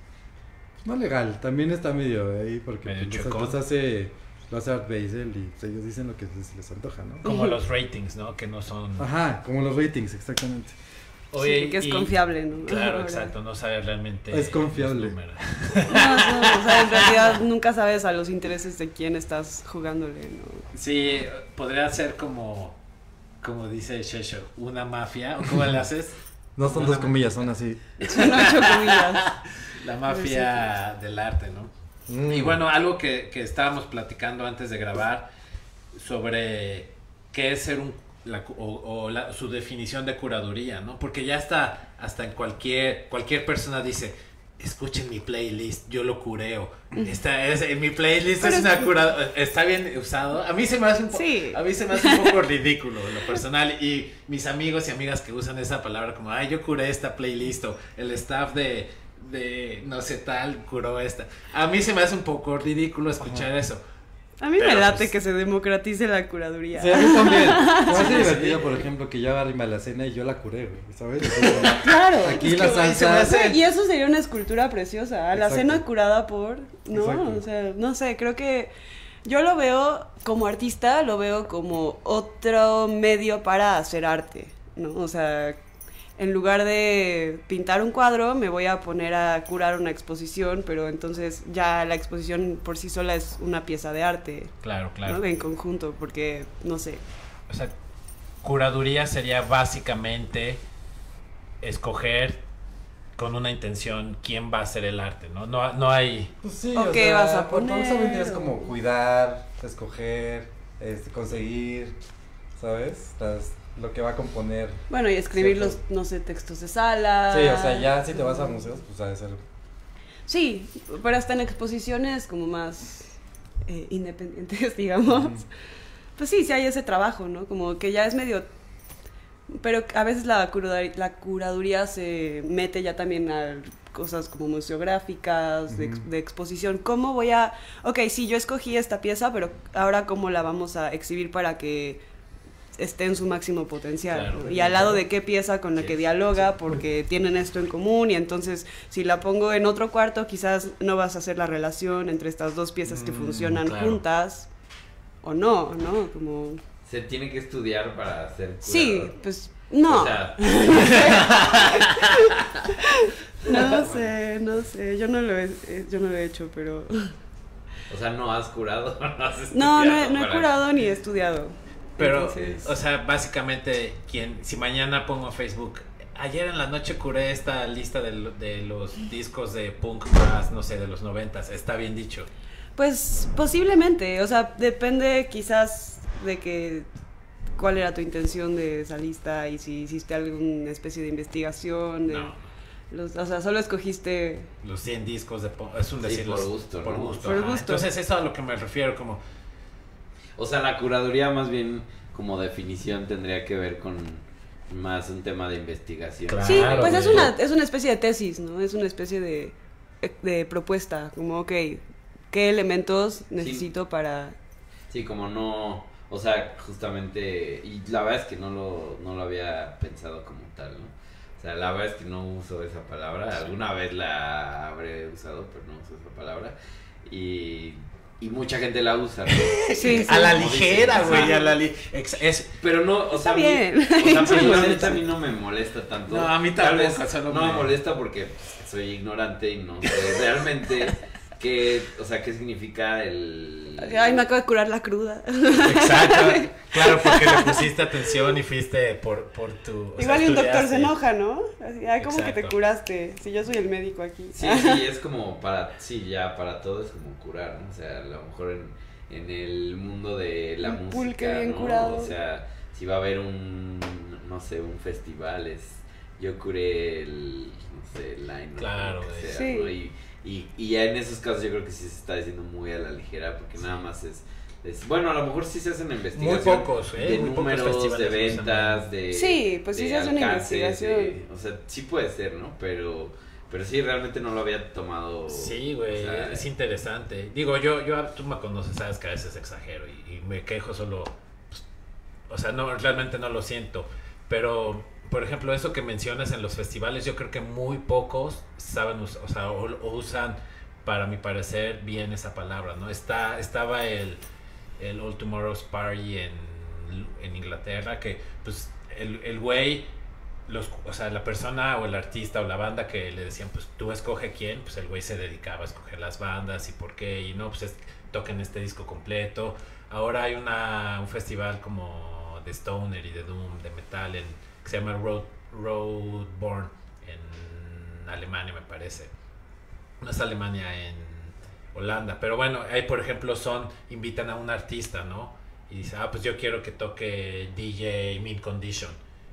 no legal, también está medio ahí porque Medio pues, chuecón. Los Art Basel y pues, ellos dicen lo que les, les antoja, ¿no? Como los ratings, ¿no? Que no son... Ajá, como los ratings, exactamente. Oye, Sí, que es y- confiable, ¿no? Claro, Ahora. exacto, no saber realmente. Es confiable. No, no, o sea, en realidad nunca sabes a los intereses de quién estás jugándole, ¿no? Sí, podría ser como como dice Shesho, una mafia, ¿o cómo le haces? No son dos comillas, son así. Son ocho comillas. La mafia del arte, ¿no? Mm. Y bueno, algo que, que estábamos platicando antes de grabar sobre qué es ser un la o, o la- su definición de curaduría, ¿no? Porque ya está hasta en cualquier cualquier persona dice escuchen mi playlist, yo lo cureo. Esta es en mi playlist Pero es una cura está bien usado. A mí se me hace un po- Sí. a mí se me hace un poco ridículo en lo personal y mis amigos y amigas que usan esa palabra como, ay, yo curé esta playlist o el staff de, de no sé tal curó esta. A mí se me hace un poco ridículo escuchar eso. A mí me late pues- que se democratice la curaduría. Sí, a mí también. Me hace divertido, por ejemplo, que yo agarre la cena y yo la curé, güey, ¿sabes? Entonces, Claro. Aquí Es la salsa. hace- Y eso sería una escultura preciosa. La Exacto. cena curada por. No, Exacto. o sea, no sé, creo que. Yo lo veo como artista, lo veo como otro medio para hacer arte, ¿no? O sea, en lugar de pintar un cuadro, me voy a poner a curar una exposición, pero entonces ya la exposición por sí sola es una pieza de arte, Claro, ¿no? claro. En conjunto, porque, no sé. O sea, curaduría sería básicamente escoger con una intención quién va a hacer el arte, ¿no? No, no hay... Pues sí, ¿O qué vas a por vendrías como cuidar, escoger, este, conseguir, ¿sabes? Las- lo que va a componer. Bueno, y escribir Cierto. los, no sé, textos de sala. Sí, o sea, ya si te vas a museos, pues ha de ser. Sí, pero hasta en exposiciones como más eh, independientes, digamos. Pues sí, sí hay ese trabajo, ¿no? Como que ya es medio... Pero a veces la, curada- la curaduría se mete ya también a cosas como museográficas, de, de exposición. ¿Cómo voy a...? Ok, sí, yo escogí esta pieza, pero ahora cómo la vamos a exhibir para que esté en su máximo potencial. Claro. ¿no? Y al lado de qué pieza con la Sí, que sí, dialoga, porque tienen esto en común y entonces si la pongo en otro cuarto quizás no vas a hacer la relación entre estas dos piezas que Mm, funcionan claro. juntas o no, ¿no? Como... Se tiene que estudiar para hacer Sí, pues no. O sea, no sé, no sé, yo no lo he, eh, yo no lo he hecho, pero... o sea, no has curado, no has No, no he, estudiado no he curado ni he estudiado. Pero, Entonces- o sea, básicamente, quien, si mañana pongo Facebook, ayer en la noche curé esta lista de, de los discos de punk más, no sé, de los noventas, está bien dicho. Pues posiblemente, o sea, depende quizás de que cuál era tu intención de esa lista y si hiciste alguna especie de investigación, de No, los, o sea, solo escogiste los 100 discos de punk, es un Sí, decir, por los- gusto, por ¿no? gusto. Por gusto. Entonces, eso a lo que me refiero, como, O sea, la curaduría más bien como definición tendría que ver con más un tema de investigación. Claro. Sí, pues es una, es una especie de tesis, ¿no? Es una especie de, de propuesta, como, ok, ¿qué elementos necesito para... Sí, como no, o sea, justamente, y la verdad es que no lo, no lo había pensado como tal, ¿no? O sea, la verdad es que no uso esa palabra, alguna vez la habré usado, pero no uso esa palabra, y, y mucha gente la usa, ¿no? Sí, sí. a la ligera, güey, a la li- es, Pero no, o sea, a mí- bien. o sea, personalmente a mí no me molesta tanto. No, a mí Tal vez no me me- molesta porque soy ignorante y no sé realmente qué, o sea, qué significa el... Ay, me acabo de curar la cruda. exacto, claro, porque le pusiste atención y fuiste por, por tu... sea, Igual y un doctor se enoja, ¿no? Así, ay, ¿cómo que te curaste? Si yo soy el médico aquí. Sí, sí, es como para, sí, ya para todo es como curar, ¿no? O sea, a lo mejor en, en el mundo de la Un música, pulque bien ¿no? curado. O sea, si va a haber un, no sé, un festival, es, yo curé el, no sé, el line, Claro, sea, Sí. ¿no? Y, y, y ya en esos casos yo creo que sí se está diciendo muy a la ligera, porque nada más es, es, bueno, a lo mejor sí se hacen Muy investigaciones. pocos, ¿eh? De Muy pocos números, de ventas, de. Sí, pues sí se hace una investigación. de- o sea, sí puede ser, ¿no? Pero, pero sí, realmente no lo había tomado. Sí, güey, o sea, es interesante. Digo, yo, yo, tú me conoces, sabes que a veces exagero y, y me quejo solo, pues, o sea, no, realmente no lo siento. Pero, por ejemplo, eso que mencionas en los festivales, yo creo que muy pocos saben, o, o usan, para mi parecer, bien esa palabra, ¿no? Está, estaba el, el All Tomorrow's Party en, en Inglaterra, que, pues, el, el güey los, o sea, la persona o el artista o la banda que le decían, pues tú escoge quién, pues el güey se dedicaba a escoger las bandas y por qué, y no, pues es- toquen este disco completo. Ahora hay una, un festival como de Stoner y de Doom, de metal, en, que se llama Road, Roadborn en Alemania, me parece. No es Alemania, en Holanda. Pero bueno, ahí por ejemplo son, invitan a un artista, ¿no? Y dice, ah, pues yo quiero que toque DJ Mid Condition.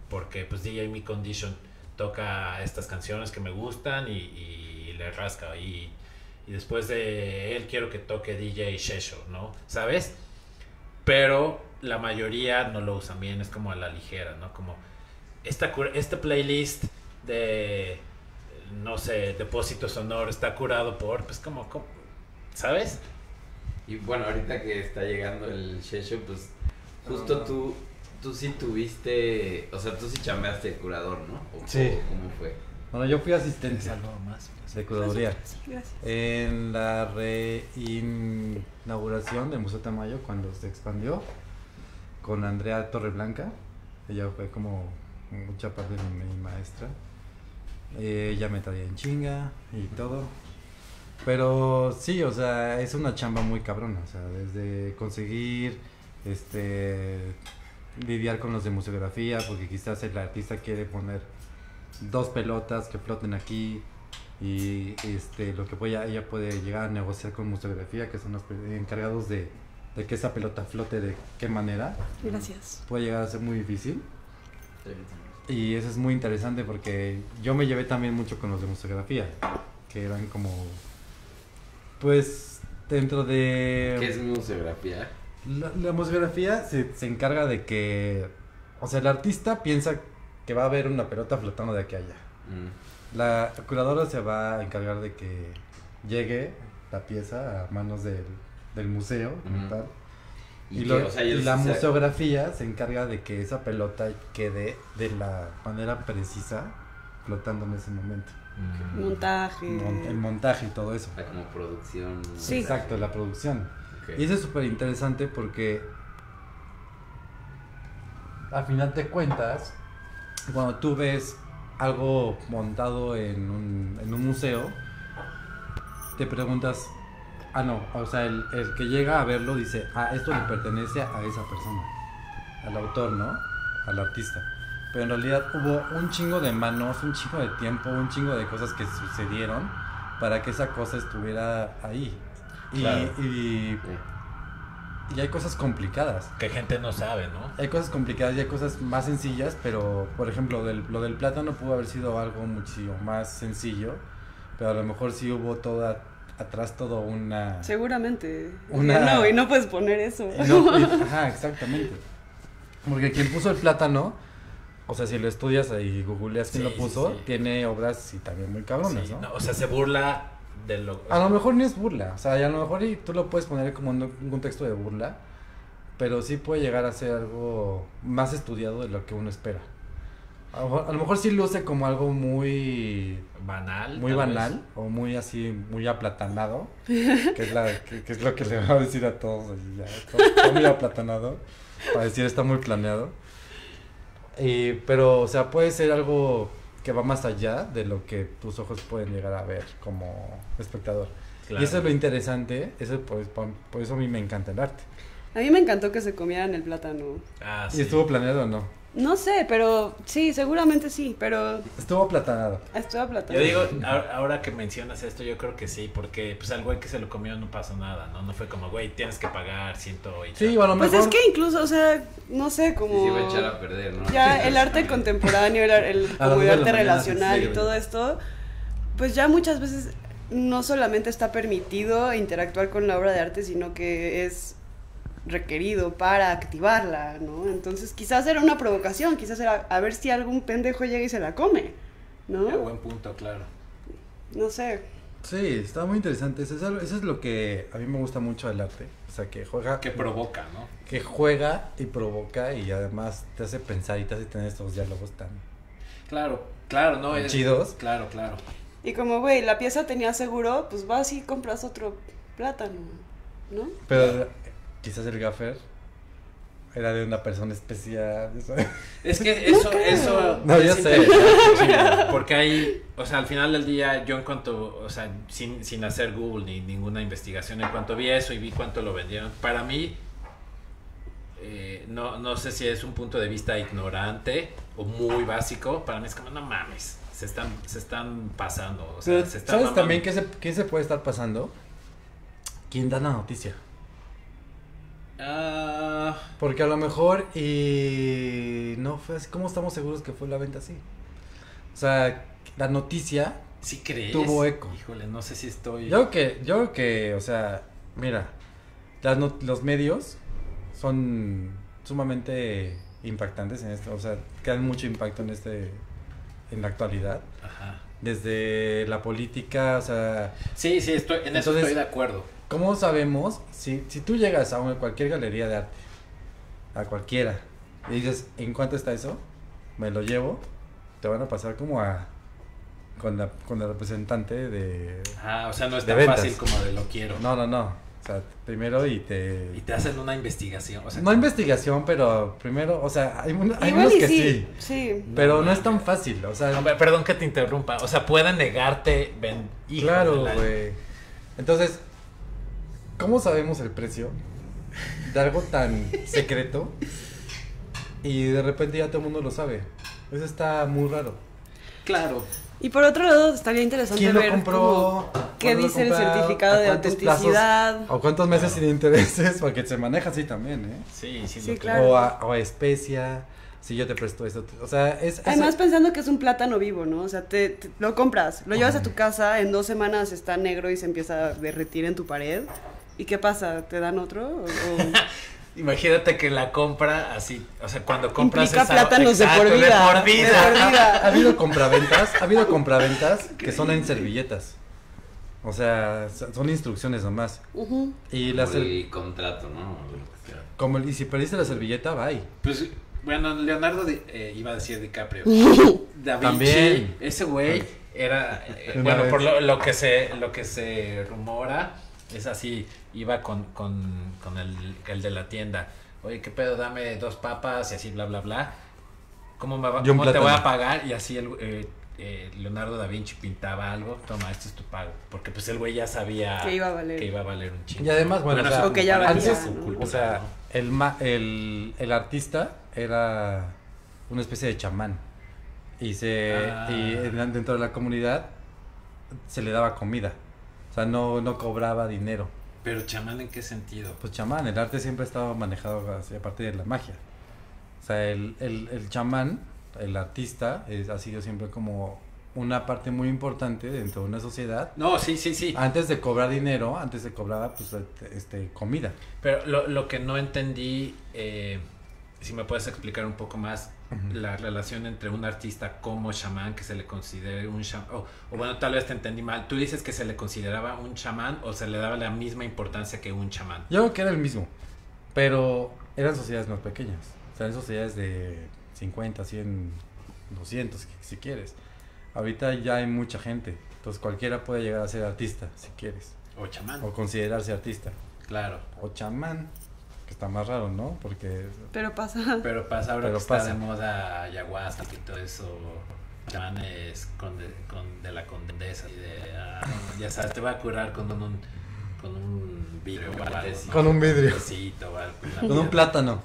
Porque pues DJ Mid Condition toca estas canciones que me gustan y, le rasca. Y, y después de él quiero que toque DJ Shesho, ¿no? ¿Sabes? Pero la mayoría no lo usan bien, es como a la ligera, ¿no? Como esta, este playlist de, no sé, depósito sonoro está curado por, pues como, como- ¿sabes? Y bueno, ahorita que está llegando el Shesho, pues justo tú, tú sí tuviste, o sea, tú sí chambeaste de curador, ¿no? ¿O Sí. cómo- ¿Cómo fue? Bueno, yo fui asistente más. de curaduría en la reinauguración del Museo Tamayo cuando se expandió con Andrea Torreblanca. Ella fue como mucha parte de mi, maestra. Eh, ella me traía en chinga y todo. Pero sí, o sea, es una chamba muy cabrona. O sea, desde conseguir este lidiar con los de museografía, porque quizás el artista quiere poner dos pelotas que floten aquí y este lo que puede, ella puede llegar a negociar con museografía, que son los encargados de, de que esa pelota flote de qué manera, Gracias. puede llegar a ser muy difícil. Y eso es muy interesante porque yo me llevé también mucho con los de museografía, que eran como, pues, dentro de... ¿Qué es museografía? La, la museografía se, se encarga de que, o sea, el artista piensa que va a haber una pelota flotando de aquí a allá. Mm. La curadora se va a encargar de que llegue la pieza a manos del, del museo Ujú. tal. Y, Y, que, lo- o sea, y ellos la se- museografía se encarga de que esa pelota quede de la manera precisa flotando en ese momento. Montaje. Mon- el montaje y todo eso. sea, como producción. Sí. Exacto, la producción. Y eso es súper interesante porque a final de cuentas, cuando tú ves algo montado en un, en un museo, te preguntas, ah no, o sea, el, el que llega a verlo dice, ah, esto le pertenece a esa persona, al autor, ¿no? Al artista. Pero en realidad hubo un chingo de manos, un chingo de tiempo, un chingo de cosas que sucedieron para que esa cosa estuviera ahí. Y, Claro. y, hay cosas complicadas. Que gente no sabe, ¿no? Hay cosas complicadas y hay cosas más sencillas, pero por ejemplo, del, lo del plátano pudo haber sido algo muchísimo más sencillo, pero a lo mejor sí hubo toda atrás todo una... Seguramente. Una- No, y no puedes poner eso. y no- y- ajá, exactamente. Porque quien puso el plátano, o sea, si lo estudias y googleas quién Sí, lo puso, sí. tiene obras sí también muy cabronas, Sí, ¿no? no, o sea, se burla de lo... A lo mejor ni es burla, o sea, y a lo mejor y tú lo puedes poner como en un contexto de burla, pero sí puede llegar a ser algo más estudiado de lo que uno espera. A lo mejor, a lo mejor sí luce como algo muy banal. muy banal vez. o muy así, muy aplatanado, que es, la, que, que es lo que le va a decir a todos, así ya, todo, todo muy aplatanado, para decir está muy planeado. Y, pero, o sea, puede ser algo que va más allá de lo que tus ojos pueden llegar a ver como espectador. Claro. Y eso es lo interesante, eso pues, por, por eso a mí me encanta el arte. A mí me encantó que se comieran el plátano. Ah, ¿Y sí. estuvo planeado o no? No sé, pero sí, seguramente sí, pero Estuvo aplatanado. estuvo plátano. Yo digo, ahora, ahora que mencionas esto, yo creo que sí, porque pues al güey que se lo comió no pasó nada, ¿no? No fue como, güey, tienes que pagar ciento y Sí, o a lo Pues mejor... es que incluso, o sea, no sé, como... se iba a echar a perder, ¿no? Ya el arte contemporáneo, el, el, como el arte mañana, relacional sí, y todo esto, pues ya muchas veces no solamente está permitido interactuar con la obra de arte, sino que es requerido para activarla, ¿no? Entonces quizás era una provocación, quizás era a ver si algún pendejo llega y se la come, ¿no? buen punto, claro. No sé. Sí, está muy interesante. Eso es, algo- eso es lo que a mí me gusta mucho del arte. O sea, que juega... Que provoca, ¿no? que juega y provoca y además te hace pensar y te hace tener estos diálogos tan... Claro, claro, no es... Chidos. Claro, claro. Y como, güey, la pieza tenía seguro, pues vas y compras otro plátano, ¿no? Pero quizás el gaffer era de una persona especial. Es que eso, creo. eso. No, es yo sé. Porque hay, o sea, al final del día, yo en cuanto, o sea, sin, sin hacer Google ni ninguna investigación, en cuanto vi eso y vi cuánto lo vendieron, para mí, eh, no, no sé si es un punto de vista ignorante o muy básico. Para mí es como, no mames, se están, se están pasando. O sea, Pero, se están ¿Sabes mamando. también qué se, qué se puede estar pasando? ¿Quién da la noticia? Ah, Porque a lo mejor y no fue así. ¿Cómo estamos seguros que fue la venta así? O sea, la noticia. ¿Sí crees? Tuvo eco. Híjole, no sé si estoy... Yo que, yo que, o sea, mira, las not- los medios son sumamente impactantes en esto, o sea, crean mucho impacto en este, en la actualidad. Ajá. Desde la política, o sea, Sí, sí, estoy, en eso Entonces- estoy de acuerdo. ¿Cómo sabemos si, si tú llegas a una, cualquier galería de arte, a cualquiera, y dices, ¿en cuánto está eso? Me lo llevo, te van a pasar como a, con la, con la representante de... Ah, o sea, no es tan ventas. fácil como de lo quiero. No, no, no, o sea, primero y te... Y te hacen una investigación. O sea, No investigación, pero primero, o sea, hay, un- hay unos que sí, sí, sí. pero no es tan fácil, o sea, No, perdón que te interrumpa. O sea, pueden negarte. Hijo claro, güey. Entonces, ¿cómo sabemos el precio de algo tan secreto y de repente ya todo el mundo lo sabe? Eso está muy raro. Claro. Y por otro lado, estaría interesante ¿Quién lo ver compró? como qué ¿Cuándo lo dice el certificado ¿A de autenticidad. ¿O cuántos meses sin intereses? Porque se maneja así también, ¿eh? Sí, sí, Sí, claro. O, a, o a especia, si yo te presto esto. O sea, es... es- Además pensando que es un plátano vivo, ¿no? O sea, te, te- lo compras, lo llevas a tu casa, en dos semanas está negro y se empieza a derretir en tu pared. ¿Y qué pasa? ¿Te dan otro? ¿O- o- Imagínate que la compra así, o sea, cuando compras Implica esa- plátanos de Exacto, por vida. De por De vida. por vida. Ha habido compraventas, ha habido compraventas que son en servilletas. O sea, so- son instrucciones nomás. Y la el contrato, ¿no? como el- y si perdiste la servilleta, bye. Pues, bueno, Leonardo eh, iba a decir DiCaprio. Da Vinci, También. ese güey era, eh, bueno, vez. por lo, lo que se, lo que se rumora, es así, iba con, con, con el, el de la tienda. Oye, ¿qué pedo? Dame dos papas y así, bla, bla, bla. ¿Cómo, me va- cómo te voy a pagar? Y así el, eh, eh, Leonardo da Vinci pintaba algo. Toma, este es tu pago. Porque pues el güey ya sabía Que iba a valer. que iba a valer un chingo. Y además, bueno, o sea, eso O que ya como para valía, su ¿no? cultura, O sea, ¿no? el, ma- el, el artista era una especie de chamán. Y, se, Ah. y en- dentro de la comunidad se le daba comida. O sea, no, no cobraba dinero. Pero chamán, ¿en qué sentido? Pues chamán, el arte siempre ha estado manejado así, a partir de la magia. O sea, el, el, el chamán, el artista, es- ha sido siempre como una parte muy importante dentro de una sociedad. No, sí, sí, sí. Antes de cobrar dinero, antes de cobrar pues, este, comida. Pero lo, lo que no entendí, eh, si me puedes explicar un poco más la relación entre un artista como chamán, que se le considere un chamán, o, o bueno, tal vez te entendí mal, tú dices que se le consideraba un chamán o se le daba la misma importancia que un chamán. Yo creo que era el mismo, pero eran sociedades más pequeñas. O sea, eran sociedades de 50, 100, 200, si quieres. Ahorita ya hay mucha gente, entonces cualquiera puede llegar a ser artista, si quieres. O chamán, O considerarse artista. claro. O chamán, está más raro, ¿no? Porque Pero pasa. Pero pasa ahora Pero que está pasa. de moda ayahuasca y todo eso. Chamanes con de, con de la condesa y de. ah, ya sabes, te va a curar con un. con un vidrio algo, ¿no? Con un vidrio. algo, una con un plátano.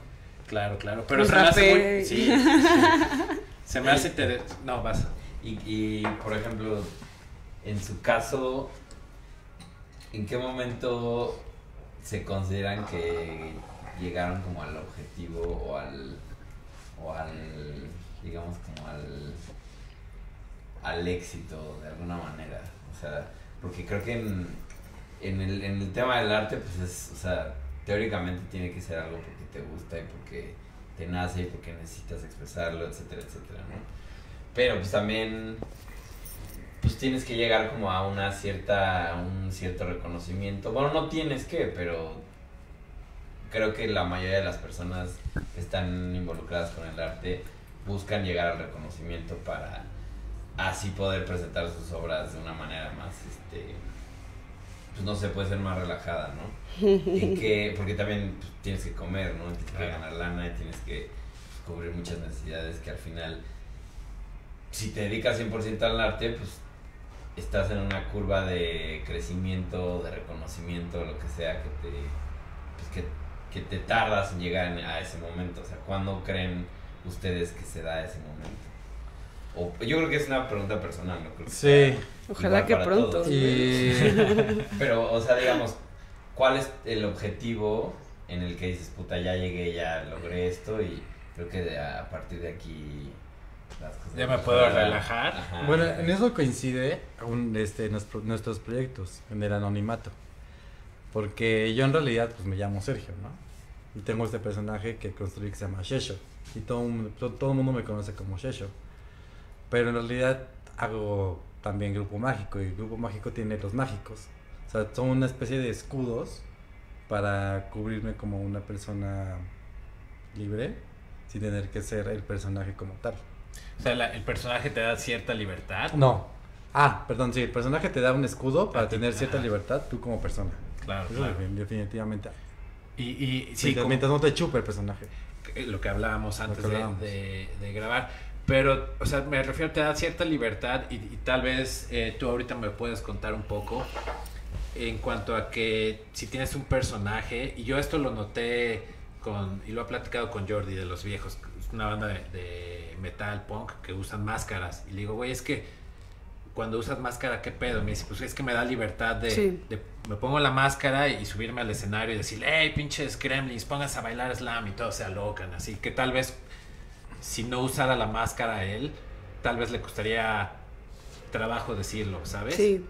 Claro, claro. Pero Un se me hace muy. Sí, sí, sí. Se me hace. inter- No, vas. Y, y, por ejemplo, en su caso, ¿en qué momento se consideran que llegaron como al objetivo o al, o al digamos, como al, al éxito de alguna manera? O sea, porque creo que en, el, en el tema del arte, pues es, o sea, teóricamente tiene que ser algo porque te gusta y porque te nace y porque necesitas expresarlo, etcétera, etcétera, ¿no? Pero pues también pues tienes que llegar como a una cierta un cierto reconocimiento. Bueno, no tienes que, pero creo que la mayoría de las personas que están involucradas con el arte buscan llegar al reconocimiento para así poder presentar sus obras de una manera más este pues no sé, puede ser más relajada, ¿no? Y que, porque también pues, tienes que comer, ¿no? Tienes que ganar lana, y tienes que cubrir muchas necesidades que al final, si te dedicas 100% al arte, pues estás en una curva de crecimiento, de reconocimiento, lo que sea que te, pues, que, que te tardas en llegar a ese momento? O sea, ¿cuándo creen ustedes que se da ese momento? O, yo creo que es una pregunta personal, ¿no? Creo que Sí. Ojalá que pronto. todos. Y Pero, o sea, digamos, ¿cuál es el objetivo en el que dices, puta, ya llegué, ya logré esto y creo que de- a partir de aquí las cosas... Ya me puedo relajar. Ajá. bueno, en eso coincide un, este, nuestro- nuestros proyectos en el anonimato. Porque yo en realidad pues me llamo Sergio, ¿no? Y tengo este personaje que construí que se llama Shesho. Y todo, todo el mundo me conoce como Shesho. Pero en realidad hago también grupo mágico y el grupo mágico tiene los mágicos. O sea, son una especie de escudos para cubrirme como una persona libre sin tener que ser el personaje como tal. O sea, la- el personaje te da cierta libertad. No. Ah, perdón, sí, el personaje te da un escudo para tener cierta libertad tú como persona. Claro, Eso claro. defin- definitivamente. Y, y sí, Sí, como- mientras no te chupe el personaje. lo que hablábamos antes que de- hablábamos. De, de grabar. Pero, o sea, me refiero, te da cierta libertad y, y tal vez eh, tú ahorita me puedes contar un poco en cuanto a que si tienes un personaje, y yo esto lo noté con, y lo he platicado con Jordi de los viejos, una banda de, de metal punk que usan máscaras. Y le digo, güey, es que cuando usas máscara, ¿qué pedo? Me dice, pues es que me da libertad de, Sí. de- me pongo la máscara y subirme al escenario y decir, hey, pinches gremlins, pónganse a bailar slam y todos se alocan. Así que tal vez si no usara la máscara a él, tal vez le costaría trabajo decirlo, ¿sabes? Sí.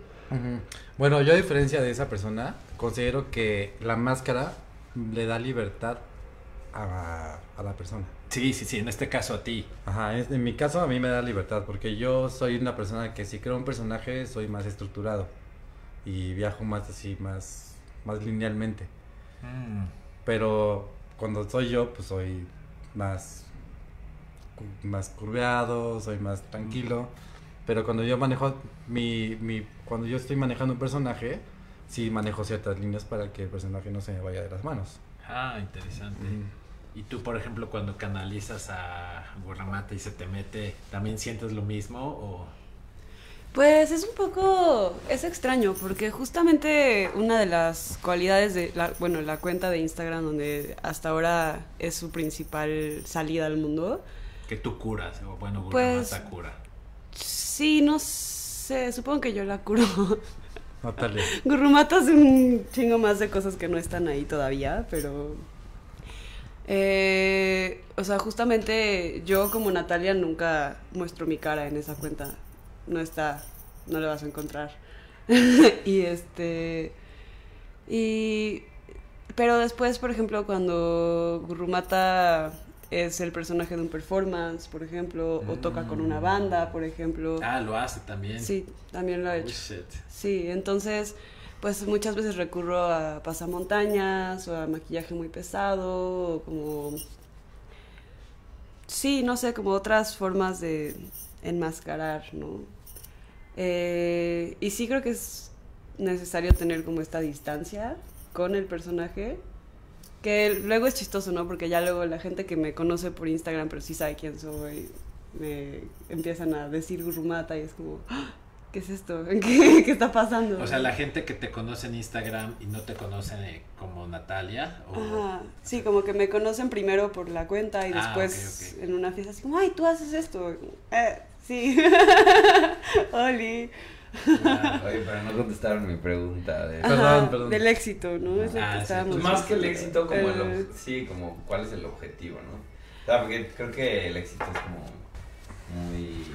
Bueno, yo a diferencia de esa persona, considero que la máscara le da libertad a, a la persona. Sí, sí, sí, en este caso a ti. Ajá, es- en mi caso a mí me da libertad porque yo soy una persona que si creo un personaje soy más estructurado y viajo más así, más, más linealmente. Mm. Pero cuando soy yo, pues soy más, más curveado, soy más tranquilo. Pero cuando yo manejo mi, mi, cuando yo estoy manejando un personaje, sí manejo ciertas líneas para que el personaje no se me vaya de las manos. Ah, interesante. Y tú, por ejemplo, cuando canalizas a Guarramata y se te mete, ¿también sientes lo mismo? O... Pues es un poco, es extraño, porque justamente una de las cualidades de, la, bueno, la cuenta de Instagram, donde hasta ahora es su principal salida al mundo, Que tú curas, o bueno, Pues- Guarramata cura. sí, no sé, supongo que yo la curo. Natalia. Gurrumata hace un chingo más de cosas que no están ahí todavía, pero... eh, o sea, justamente yo como Natalia nunca muestro mi cara en esa cuenta. No está, no lo vas a encontrar. y este... Y... Pero después, por ejemplo, cuando Gurrumata es el personaje de un performance, por ejemplo, o toca con una banda, por ejemplo. Ah, lo hace también. Sí, también lo ha Oh, hecho. shit. Sí, entonces, pues muchas veces recurro a pasamontañas o a maquillaje muy pesado, o como... Sí, no sé, como otras formas de enmascarar, ¿no? Eh, y sí creo que es necesario tener como esta distancia con el personaje, que luego es chistoso, ¿no? Porque ya luego la gente que me conoce por Instagram, pero sí sabe quién soy, me empiezan a decir gurrumata y es como, "Ah, ¿qué es esto? ¿Qué, qué está pasando? O sea, la gente que te conoce en Instagram y no te conoce como Natalia. O... Ajá, sí, como que me conocen primero por la cuenta y Ah, después en una fiesta así como, ay, tú haces esto. Eh, sí. Oli. Oye, pero no contestaron mi pregunta. De... Perdón, Ajá, perdón. Del éxito, ¿no? Es lo Ah, que sí. estábamos Pues más que el éxito, como el, ob- sí, como cuál es el objetivo, ¿no? O sea, porque creo que el éxito es como muy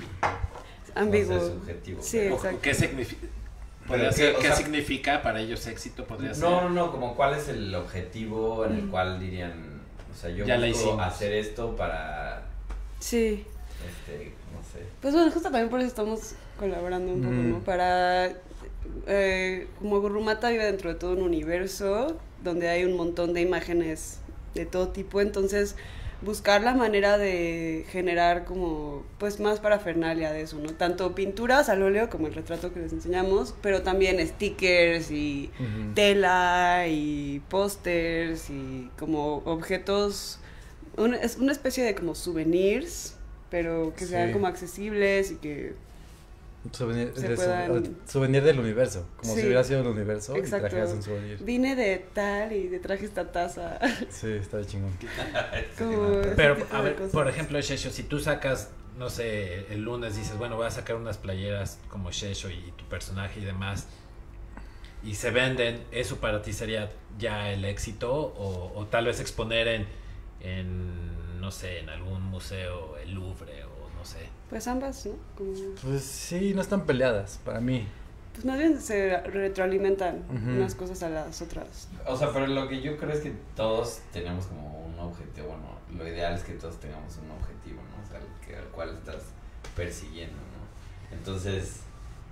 ambiguo. no sé, subjetivo. Sí, pero- O- exacto. ¿Qué, significa? Pero Podría que, ser- o ¿Qué sea- significa para ellos éxito? Podría ser. No, no, no, como cuál es el objetivo en el Mm. cual dirían, o sea, yo Ya busco hacer esto para, Sí. este, no sé. Pues bueno, justo también por eso estamos colaborando un poco, Mm. ¿no? Para. eh, como Gurrumata vive dentro de todo un universo donde hay un montón de imágenes de todo tipo, entonces buscar la manera de generar como pues más parafernalia de eso, ¿no? Tanto pinturas al óleo como el retrato que les enseñamos, pero también stickers y tela y pósters y como objetos, una, es una especie de como souvenirs, pero que sean como accesibles y que Un souvenir, se de su- puedan- souvenir del universo, como Sí. si hubiera sido el universo y Exacto. trajeras un souvenir. Vine de tal y de traje esta taza. Sí, está de chingón. Como ese Pero, a ver, cosas. por ejemplo, Shesho, si tú sacas, no sé, el lunes dices, bueno, voy a sacar unas playeras como Shesho y tu personaje y demás, y se venden, ¿eso para ti sería ya el éxito? O, o tal vez exponer en, en, no sé, en algún museo, el Louvre o no sé. Pues ambas, ¿no? Como- Pues sí, no están peleadas para mí. pues más bien se retroalimentan unas cosas a las otras. O sea, pero lo que yo creo es que todos tenemos como un objetivo, bueno, lo ideal es que todos tengamos un objetivo, ¿no? O sea, el que, al cual estás persiguiendo, ¿no? Entonces,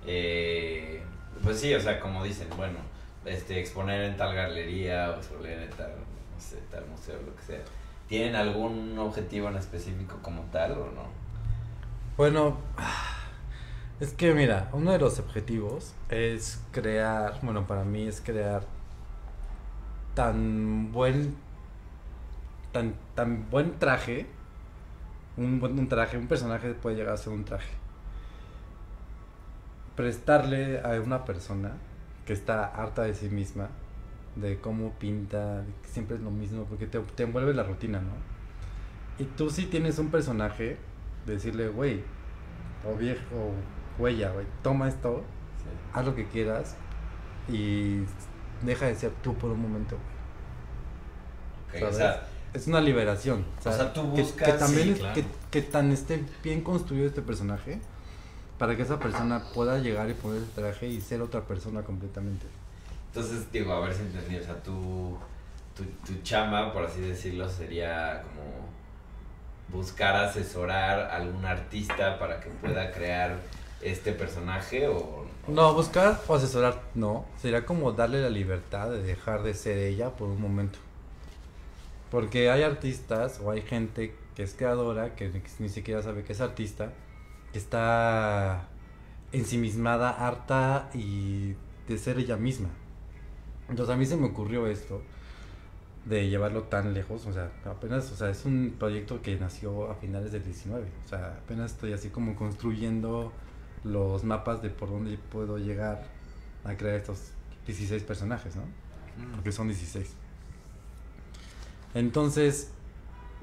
eh, pues sí, o sea, como dicen, bueno, este, exponer en tal galería o exponer en tal, no sé, tal museo, lo que sea. ¿Tienen algún objetivo en específico como tal o no? Bueno, es que mira, uno de los objetivos es crear, bueno, para mí es crear tan buen, tan, tan buen traje, un un traje, un personaje puede llegar a ser un traje. Prestarle a una persona que está harta de sí misma, de cómo pinta, que siempre es lo mismo, porque te, te envuelve la rutina, ¿no? Y tú sí tienes un personaje, decirle, güey, o viejo, o huella, güey, toma esto, Sí. haz lo que quieras y deja de ser tú por un momento, güey. O sea, Es una liberación. O sea, tú que- buscas- que, también sí, es- claro. que, que tan esté bien construido este personaje para que esa persona pueda llegar y poner el traje y ser otra persona completamente. Entonces, digo, a ver si entendí, o sea, tu, tu, tu chamba, por así decirlo, sería como buscar asesorar a algún artista para que pueda crear este personaje o... No, buscar o asesorar, no. Sería como darle la libertad de dejar de ser ella por un momento. Porque hay artistas o hay gente que es creadora, que ni- siquiera sabe que es artista, que está ensimismada, harta y de ser ella misma. Entonces a mí se me ocurrió esto de llevarlo tan lejos, o sea, apenas, o sea, es un proyecto que nació a finales del 19, o sea, apenas estoy así como construyendo los mapas de por dónde puedo llegar a crear estos 16 personajes, ¿no? Porque son 16. Entonces,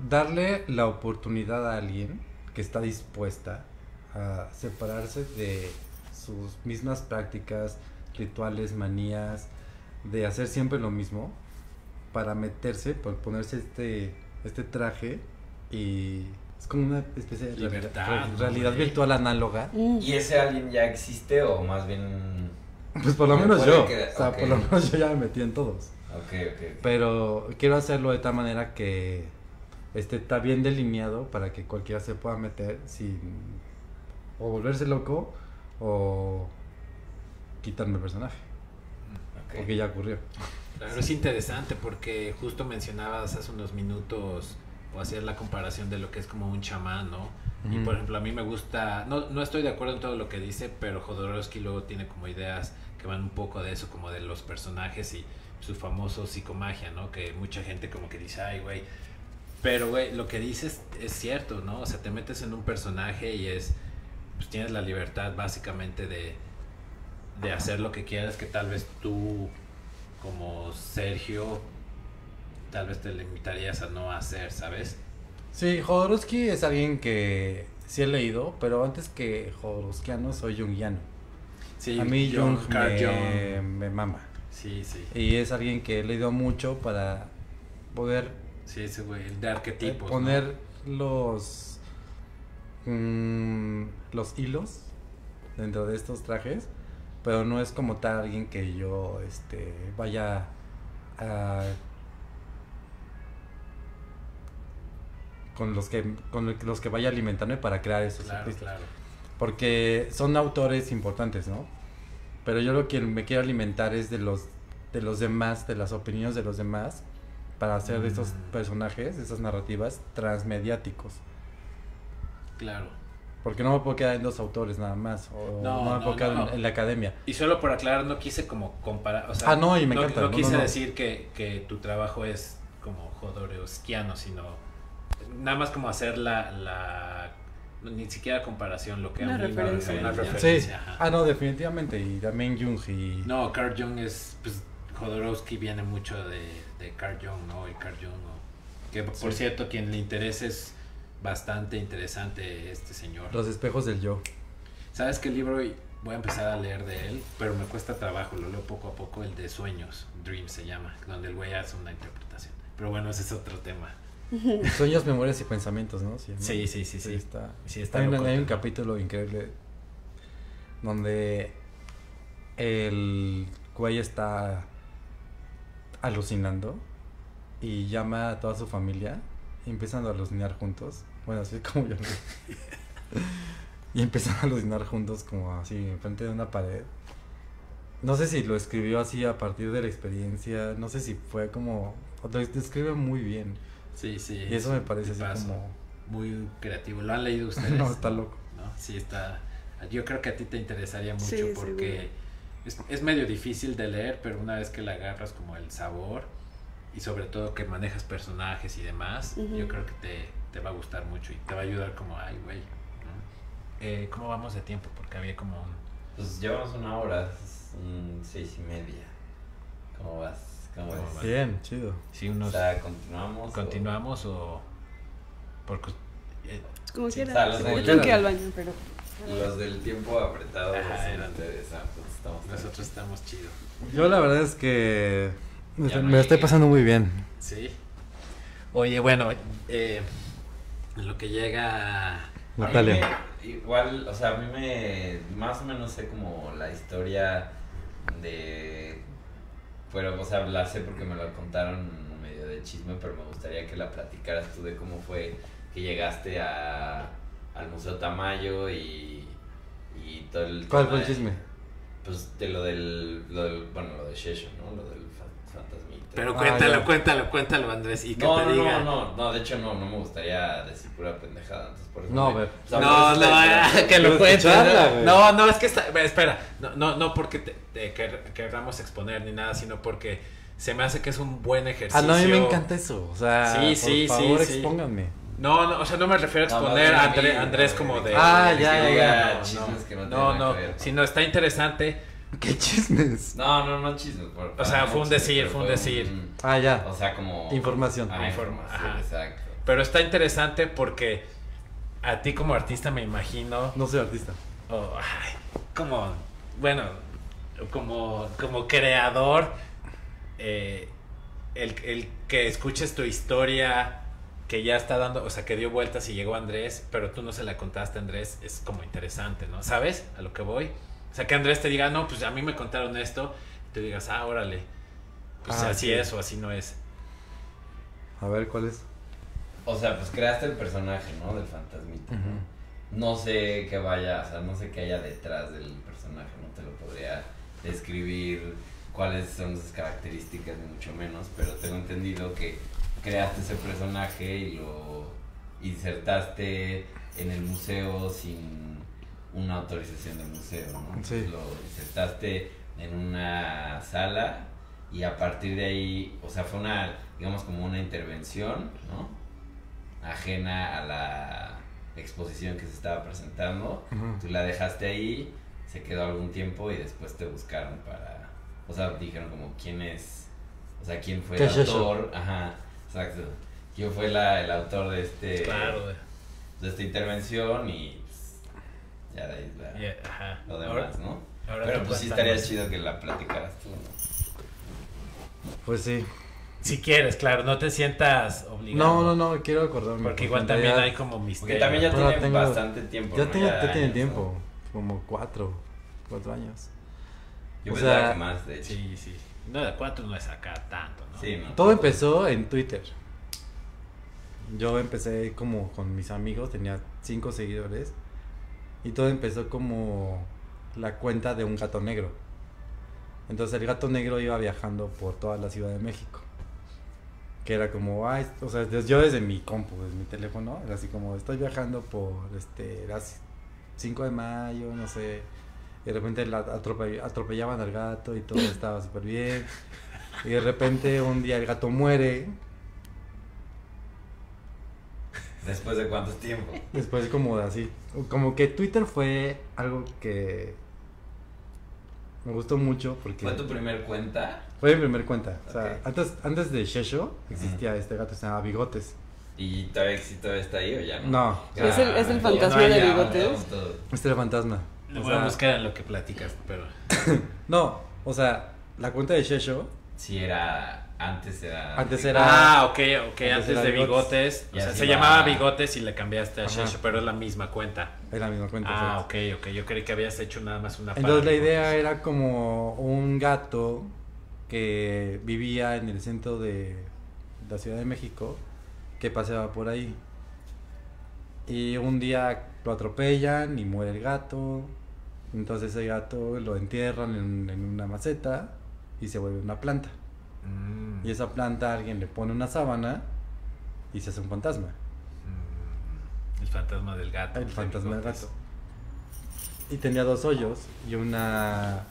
darle la oportunidad a alguien que está dispuesta a separarse de sus mismas prácticas, rituales, manías, de hacer siempre lo mismo, para meterse, por ponerse este, este traje y es como una especie de Libertad, realidad, virtual análoga. Mm. ¿Y ese alguien ya existe o más bien... Pues por lo Me menos yo, quedar- o sea, por lo menos yo ya me metí en todos. Ok, ok. ok. Pero quiero hacerlo de tal manera que esté está bien delineado para que cualquiera se pueda meter sin o volverse loco o quitarme el personaje. ok. Porque ya ocurrió. Claro, es interesante porque justo mencionabas hace unos minutos o hacías la comparación de lo que es como un chamán, ¿no? Y por ejemplo, a mí me gusta, no, no estoy de acuerdo en todo lo que dice, pero Jodorowsky luego tiene como ideas que van un poco de eso, como de los personajes y su famoso psicomagia, ¿no? Que mucha gente como que dice, ay, güey. Pero, güey, lo que dices es cierto, ¿no? O sea, te metes en un personaje y es, pues tienes la libertad básicamente de, de hacer lo que quieras, que tal vez tú, como Sergio, tal vez te limitarías a no hacer, ¿sabes? Sí, Jodorowsky es alguien que sí he leído, pero antes que Jodorowskiano soy jungiano. Sí, A mí Jung, me, me mama. Sí, sí. Y es alguien que he leído mucho para poder Sí, ese güey, el de arquetipos. poner los mm, los hilos dentro de estos trajes pero no es como tal alguien que yo este vaya a con los que con los que vaya a alimentarme para crear esos Claro, artistas claro. porque son autores importantes, ¿no? Pero yo lo que me quiero alimentar es de los de los demás, de las opiniones de los demás para hacer de estos Mm. personajes, de esas narrativas transmediáticos. Claro. Porque no me puedo quedar en dos autores nada más, o No, no, me no, puedo quedar no. En, en la academia. Y solo por aclarar, no quise como comparar. O sea, Ah, no, y me no, encanta, no no, quise no, no. decir que, que tu trabajo es como jodorowskiano, sino nada más como hacer la, la ni siquiera comparación, lo que Una a mí referencia. una Sí. Sí, referencia, ajá. ah, no, definitivamente. Y también Jung y... No, Carl Jung es, pues, Jodorowsky viene mucho de, de Carl Jung, ¿no? Y Carl Jung, ¿no? que por Sí. cierto, quien le interese es bastante interesante este señor. Los espejos del yo. ¿Sabes qué libro voy a empezar a leer de él? Pero me cuesta trabajo, lo leo poco a poco, el de Sueños, Dream se llama, donde el güey hace una interpretación. Pero bueno, ese es otro tema. Sueños, memorias y pensamientos, ¿no? Sí. Sí, sí, sí, sí. está. Sí, está Hay hay un capítulo increíble donde el güey está alucinando y llama a toda su familia y empiezan a alucinar juntos. Bueno, así es como yo. lo- y empiezan a alucinar juntos como así enfrente de una pared. No sé si lo escribió así a partir de la experiencia, no sé si fue como... Lo describe muy bien. Sí, sí. Y eso me parece así tipazo. como... Muy creativo. ¿Lo han leído ustedes? No, está loco. ¿no? Sí, está. Yo creo que a ti te interesaría mucho Sí, porque es, es medio difícil de leer, pero una vez que le agarras como el sabor y sobre todo que manejas personajes y demás, Ujú. yo creo que te, te va a gustar mucho y te va a ayudar como, ay, güey. ¿no? Eh, ¿Cómo vamos de tiempo? Porque había como un... Pues llevamos una hora, un seis y media. ¿Cómo vas? ¿Cómo ¿Cómo vas? Bien, chido. Sí, O unos... sea, continuamos. o- ¿Continuamos o...? Porque... eh, Como Sí, quiera. sale, Yo tengo que ir al baño, pero... Los del tiempo apretado Ajá, eran- nosotros estamos chidos. Yo la verdad es que me, me estoy pasando muy bien. Sí. Oye, bueno, eh, en lo que llega... Natalia. me- igual, o sea, a mí me. Más o menos sé como la historia de. Pero, o sea, la sé porque me la contaron medio de chisme, pero me gustaría que la platicaras tú de cómo fue que llegaste a, al Museo Tamayo y. y todo el. ¿Cuál fue el de- chisme? Pues de lo del, lo del. Bueno, lo de Shesho, ¿no? Lo del Pero Ah, cuéntalo, ya. cuéntalo, cuéntalo, Andrés, y que no, te no, diga. no, no, no, de hecho no, no me gustaría decir pura pendejada, entonces por eso No, me- o sea, No, por no, ya, que lo güey. No, no, es que está, espera, no, no, no porque te, te quer- querramos exponer ni nada, sino porque se me hace que es un buen ejercicio. Ah, no, a mí me encanta eso. O sea, Sí, por sí, sí, favor, sí. expónganme. No, no, o sea, no me refiero a No, exponer a bien a André- mí, Andrés no, como de... Ah, que ya, ya, no, que no no, no, que sino está interesante, ¿Qué chismes? No, no, no chismes. Por, O sea, no fue un chismes, decir, fue un decir. Ah, ya. O sea, como... Información. Ah, Informa- información, ajá. exacto. pero está interesante porque a ti como artista me imagino... No soy artista. Oh, ay, como, bueno, como, como creador, eh, el, el que escuches tu historia, que ya está dando, o sea, que dio vueltas y llegó Andrés, pero tú no se la contaste a Andrés, es como interesante, ¿no? ¿Sabes a lo que voy? O sea, que Andrés te diga, no, pues a mí me contaron esto, y tú digas, ah, órale, pues Ah, así sí. es o así no es. A ver, ¿cuál es? O sea, pues creaste el personaje, ¿no? Del fantasmita. ¿no? Ujú. No sé qué vaya, o sea, no sé qué haya detrás del personaje, no te lo podría describir cuáles son sus características, ni mucho menos, pero tengo entendido que creaste ese personaje y lo insertaste en el museo sin una autorización del museo, ¿no? Sí. Lo insertaste en una sala y a partir de ahí, o sea, fue una, digamos, como una intervención, ¿no? Ajena a la exposición que se estaba presentando. Ujú. Tú la dejaste ahí, se quedó algún tiempo y después te buscaron para, o sea, dijeron como quién es, o sea, quién fue ¿Qué el es eso? autor, ajá, exacto. ¿Quién fue la, el autor de este Claro, de esta intervención y ya de ahí la- ajá. lo Ahora- demás, ¿no? ahora Pero tú pues sí estaría chido que la platicaras tú, ¿no? Pues sí. Si quieres, claro, no te sientas obligado. No, no, no, quiero acordarme. Porque igual también hay como misterio. Porque también ya Ahora tiene tengo- bastante tiempo. Ya, ¿no? tengo, ya tiene años, tiempo. ¿no? Como cuatro. Cuatro años. Yo O pensaba sea, que más, de hecho. Sí, sí. No, de cuatro no es acá tanto, ¿no? Sí, ¿no? Todo empezó en Twitter. Yo empecé como con mis amigos, tenía cinco seguidores. Y todo empezó como la cuenta de un gato negro. Entonces el gato negro iba viajando por toda la Ciudad de México. Que era como, ay, o sea, yo desde mi compu, desde mi teléfono, era así como, estoy viajando por, este, las 5 de mayo, no sé. Y de repente la atrope- atropellaban al gato y todo estaba súper bien. Y de repente un día el gato muere. ¿Después de cuánto tiempo? Después como de así. Como que Twitter fue algo que me gustó mucho porque ¿Fue tu primer cuenta? fue mi primer cuenta. O sea, antes, antes de Shesho existía este gato que se llamaba Bigotes. ¿Y todavía, sí todavía está ahí o ya no? No, Es el- es el ya fantasma no, de ya bigotes. este era fantasma. Lo O voy a buscar en lo que platicas, pero... No, o sea, la cuenta de Shesho Sí, era. Antes era. Antes era- Ah, ok, ok, Antes de Bigotes. Bigotes. O sea, se va. llamaba Bigotes y le cambiaste a. Shesho, pero es la misma cuenta. es la misma cuenta. Ah, ok, ok. Yo creí que habías hecho nada más una Entonces la idea Bigotes. era como un gato que vivía en el centro de la Ciudad de México que paseaba por ahí. Y un día lo atropellan y muere el gato. Entonces ese gato lo entierran en, en una maceta y se vuelve una planta. Mm, Y esa planta alguien le pone una sábana y se hace un fantasma. mm, el fantasma del gato. El fantasma del gato. Y tenía dos hoyos y una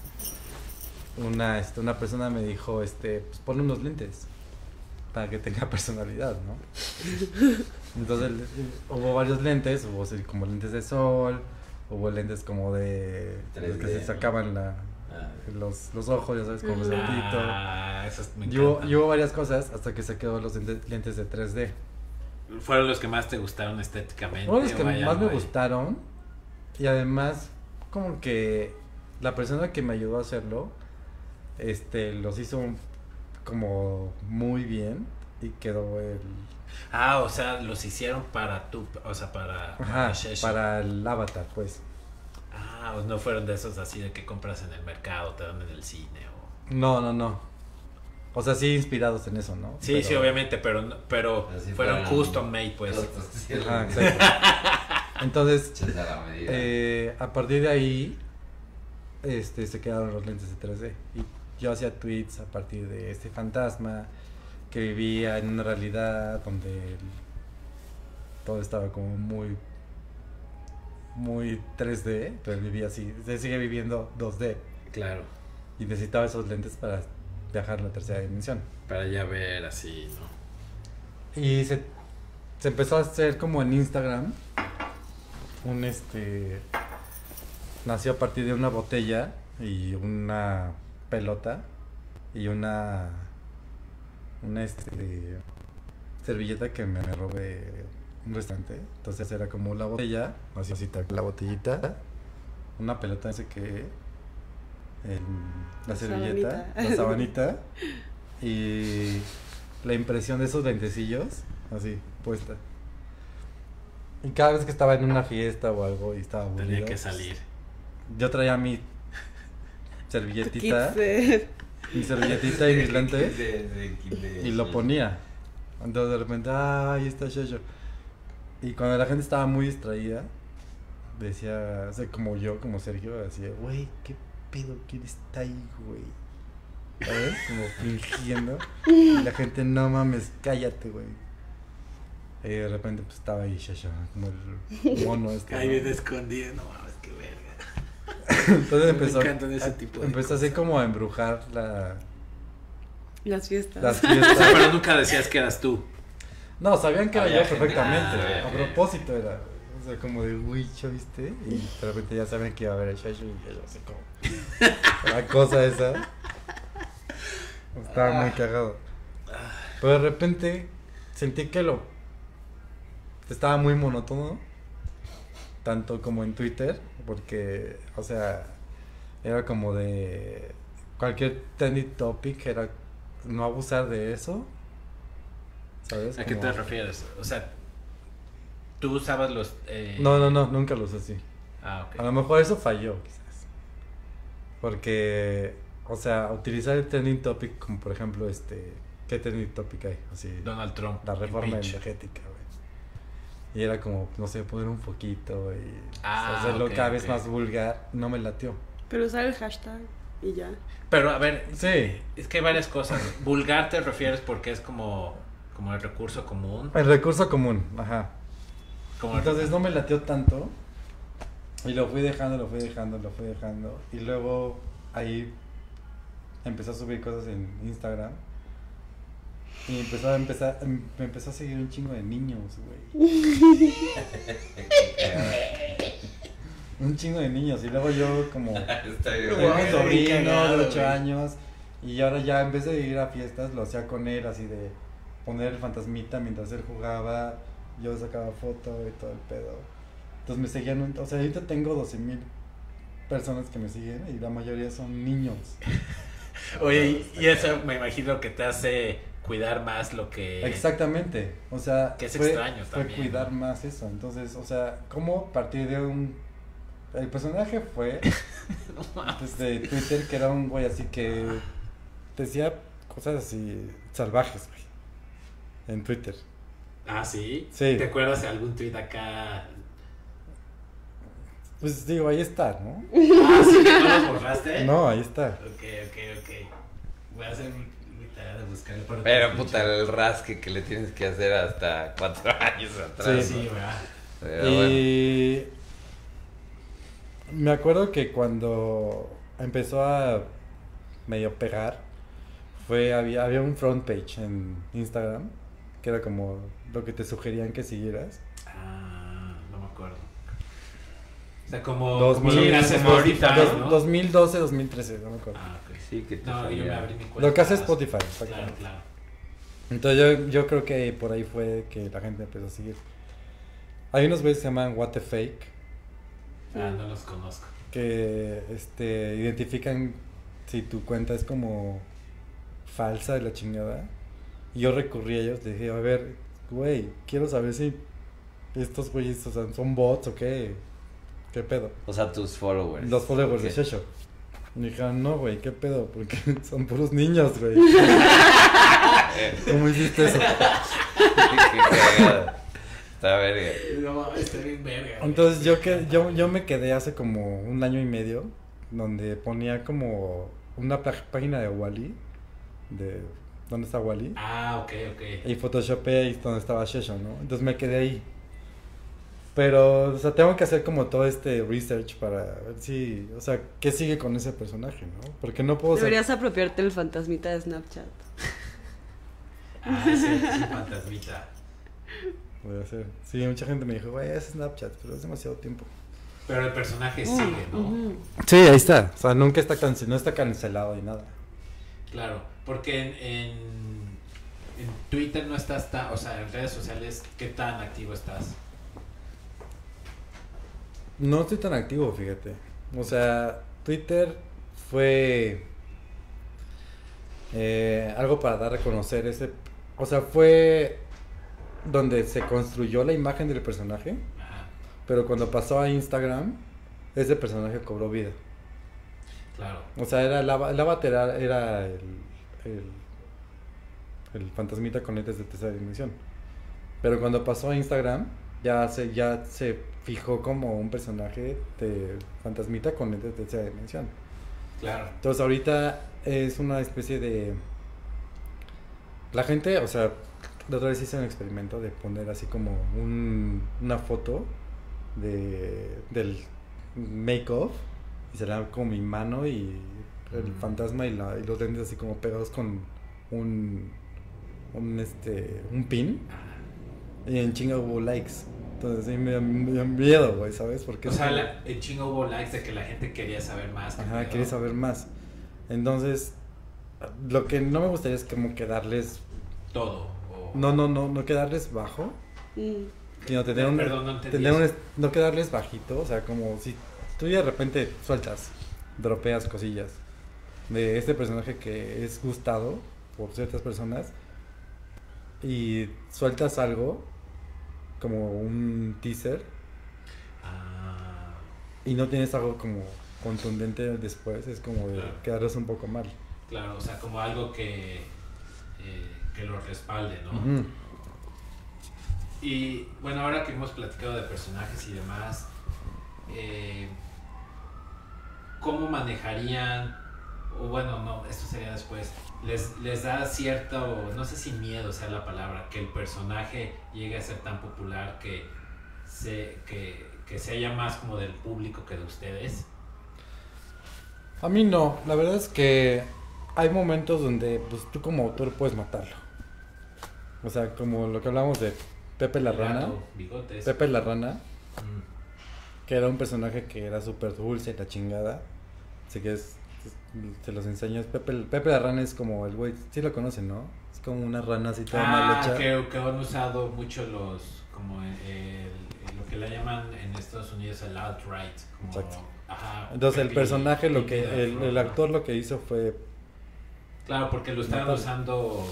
una este, una persona me dijo, este, pues ponle unos lentes para que tenga personalidad, ¿no? Entonces hubo varios lentes, hubo como lentes de sol, hubo lentes como de los que 3D, se sacaban la, los, los ojos, ya sabes, como los. Ah, esos me Y hubo, encantan. y hubo varias cosas hasta que se quedó los lentes, de 3D. Fueron los que más te gustaron estéticamente. De los que más me gustaron y además como que la persona que me ayudó a hacerlo este los hizo como muy bien y quedó el Ah, o sea, los hicieron para tú, o sea, para, ajá, para el avatar pues Ah, pues no fueron de esos así de que compras en el mercado, te dan en el cine o... no no no o sea sí inspirados en eso no Sí, Pero- sí, obviamente, pero, no- pero Así fueron custom made, pues. exacto. entonces. Eh, a partir de ahí, este, se quedaron los lentes de 3D. Y yo hacía tweets a partir de este fantasma que vivía en una realidad donde todo estaba como muy, muy 3D, pero él vivía así. Se sigue viviendo 2D Claro, y necesitaba esos lentes para viajar a la tercera dimensión. para ya ver así, ¿no? Y se, se empezó a hacer como en Instagram. Un este. Nació a partir de una botella y una pelota y una. Una este. Servilleta que me robé un restaurante. Entonces era como la botella, así así la botellita, una pelota, no sé qué. el- la servilleta, Sabanita. la sabanita y la impresión de esos lentecillos, así, puesta. Y cada vez que estaba en una fiesta o algo y estaba aburrido, Tenía que pues, salir. yo traía mi servilletita, mi servilletita y mis lentes y lo ponía. Entonces de repente, ah, ahí está Shesho. Y cuando la gente estaba muy distraída, decía, o sea, como yo, como Sergio, decía, güey, ¿qué pedo? ¿Quién está ahí, güey? ¿Sabes? Como fingiendo. Y la gente, no mames, cállate, güey. Y de repente pues estaba ahí Shesho, como el mono este. Ahí bien escondido, no mames, qué verga. Entonces Me empezó, encantan ese tipo de empezó así como a embrujar la, Las fiestas. las O sea, fiestas. pero nunca decías que eras tú. No, sabían que era Había yo gente- perfectamente. ah, a ok. propósito era. O sea, como de, uy, ¿ya viste? Y de repente ya saben que iba a haber el Shashu y yo así como. La cosa esa. Estaba muy cagado. Pero de repente sentí que lo. Estaba muy monótono. Tanto como en Twitter. Porque, o sea, era como de. Cualquier trending topic era no abusar de eso. ¿Sabes? ¿A qué te refieres? O sea, tú usabas los... eh, No, no, no, nunca lo usé así. Ah, ok. A lo mejor eso falló, quizás. Porque, o sea, utilizar el trending topic como por ejemplo, este, ¿qué trending topic hay? Así, Donald Trump. la reforma impeach. energética, güey. Y era como, no sé, poner un poquito y Ah, hacerlo cada vez más vulgar, no me latió. Pero usar el hashtag y ya. Pero a ver, Sí, es que hay varias cosas. Vulgar te refieres porque es como, como el recurso común. el recurso común, ajá. Como Entonces no me latió tanto. Y lo fui dejando, lo fui dejando, lo fui dejando. Y luego ahí empecé a subir cosas en Instagram. Y empezó a empezar, em, me empezó a seguir un chingo de niños, güey. un chingo de niños. Y luego yo como tengo un sobrino de 8 güey. años. Y ahora ya en vez de ir a fiestas lo hacía con él, así de poner el fantasmita mientras él jugaba. Yo sacaba foto y todo el pedo. Entonces me seguían, o sea, ahorita tengo 12 mil personas que me siguen y la mayoría son niños. Oye, y, y eso me imagino que te hace cuidar más lo que... Exactamente, o sea, Que es fue, extraño fue también, cuidar ¿no? más eso. Entonces, o sea, ¿cómo partir de un... El personaje fue desde Twitter que era un güey así que decía cosas así salvajes, güey. En Twitter. Ah, ¿sí? Sí. ¿Te acuerdas de algún tweet acá? Pues digo, ahí está, ¿no? Ah, ¿sí? ¿No los borraste? No, ahí está. Ok, ok, ok. Voy a hacer mi, tarea de buscarlo. para Pero puta, el rasque que le tienes que hacer hasta cuatro años atrás. Sí. Sí, ¿verdad? Bueno. Y me acuerdo que cuando empezó a medio pegar, fue había, había un front page en Instagram que era como lo que te sugerían que siguieras. Ah, no me acuerdo. O sea, como, Dos como mil- lo que hace como Spotify, dos- ¿no? 2012, 2013, no me acuerdo. Ah, ok. Sí, que te No, yo me abrí mi cuenta. lo que hace Spotify, Claro, claro. Entonces yo, yo creo que por ahí fue que la gente empezó a seguir. Hay unos güeyes que se llaman What the Fake Ah, no los conozco. que este, identifican si tu cuenta es como falsa de la chingada. Y yo recurrí a ellos, le dije, a ver, güey, quiero saber si estos güeyes o sea, son bots o qué. ¿Qué pedo? O sea, tus followers. Los followers de. Shesho. Y me dijeron, no, güey, ¿qué pedo? Porque son puros niños, güey. ¿Cómo hiciste eso? Está verga. No, está bien verga. Entonces yo, que, yo, yo me quedé hace como un año y medio donde ponía como una pá- página de Wally, de dónde está Wally, Ah, ok, ok. y Photoshopé ahí donde estaba Shesho, ¿no? Entonces me quedé ahí. Pero, o sea, tengo que hacer como todo este research para ver si, o sea, qué sigue con ese personaje, ¿no? Porque no puedo ser... Deberías apropiarte el fantasmita de Snapchat. Ah, sí, es un fantasmita. Voy a hacer. Sí, mucha gente me dijo, güey, es Snapchat, pero es demasiado tiempo. Pero el personaje sigue, ¿no? Sí, ahí está. O sea, nunca está cancelado, no está cancelado ni nada. Claro, porque en, en, en Twitter no estás tan, o sea, en redes sociales, ¿qué tan activo estás? No estoy tan activo, fíjate. O sea, Twitter fue eh, algo para dar a conocer ese... O sea, fue donde se construyó la imagen del personaje, Ajá, pero cuando pasó a Instagram, ese personaje cobró vida. claro. O sea, era el avatar era, era el, el, el fantasmita con lentes de tercera dimensión. Pero cuando pasó a Instagram, ya se, ya se fijó como un personaje de fantasmita con lentes de tercera dimensión. Claro. Entonces ahorita es una especie de... La gente, o sea, la otra vez hice un experimento de poner así como un, una foto de, del make-off y será como mi mano y el fantasma y, la, y los lentes así como pegados con un, un, este, un pin Ajá. y en chinga hubo likes. Entonces sí me, da- miedo, güey, ¿sabes? Porque O sea, la- en chingo hubo likes de que la gente quería saber más. Ajá, ¿no? quería saber más. Entonces, lo que no me gustaría es como quedarles. Todo. o- No, no, no, no quedarles bajo. Mm. Sino tener un. Perdón, no entendí tener un no quedarles bajito. O sea, como si tú de repente sueltas, dropeas cosillas de este personaje que es gustado por ciertas personas y sueltas algo como un teaser Ah, y no tienes algo como contundente después, es como de Claro. quedarles un poco mal. claro, o sea, como algo que, eh, que lo respalde, ¿no? Y bueno, ahora que hemos platicado de personajes y demás, eh, ¿cómo manejarían? O bueno, no, esto sería después. Les, les da cierto, no sé si miedo sea la palabra, que el personaje llegue a ser tan popular que se, que, que se haya más como del público que de ustedes. A mí no, la verdad es que hay momentos donde pues tú como autor puedes matarlo. O sea, como lo que hablamos de Pepe la Rana. Gato, bigotes. Pepe la Rana, Mm. que era un personaje que era súper dulce y la chingada. Así que es- te los enseño. Es Pepe, Pepe la Rana es como el güey, sí lo conocen, ¿no? Es como una rana así toda mal Ah, hecha. que, que han usado mucho los, como el, el- lo que le llaman en Estados Unidos el alt-right. como- Exacto. Ajá, Entonces el personaje, lo que el, el ¿no? actor lo que hizo fue Claro, porque lo estaban usando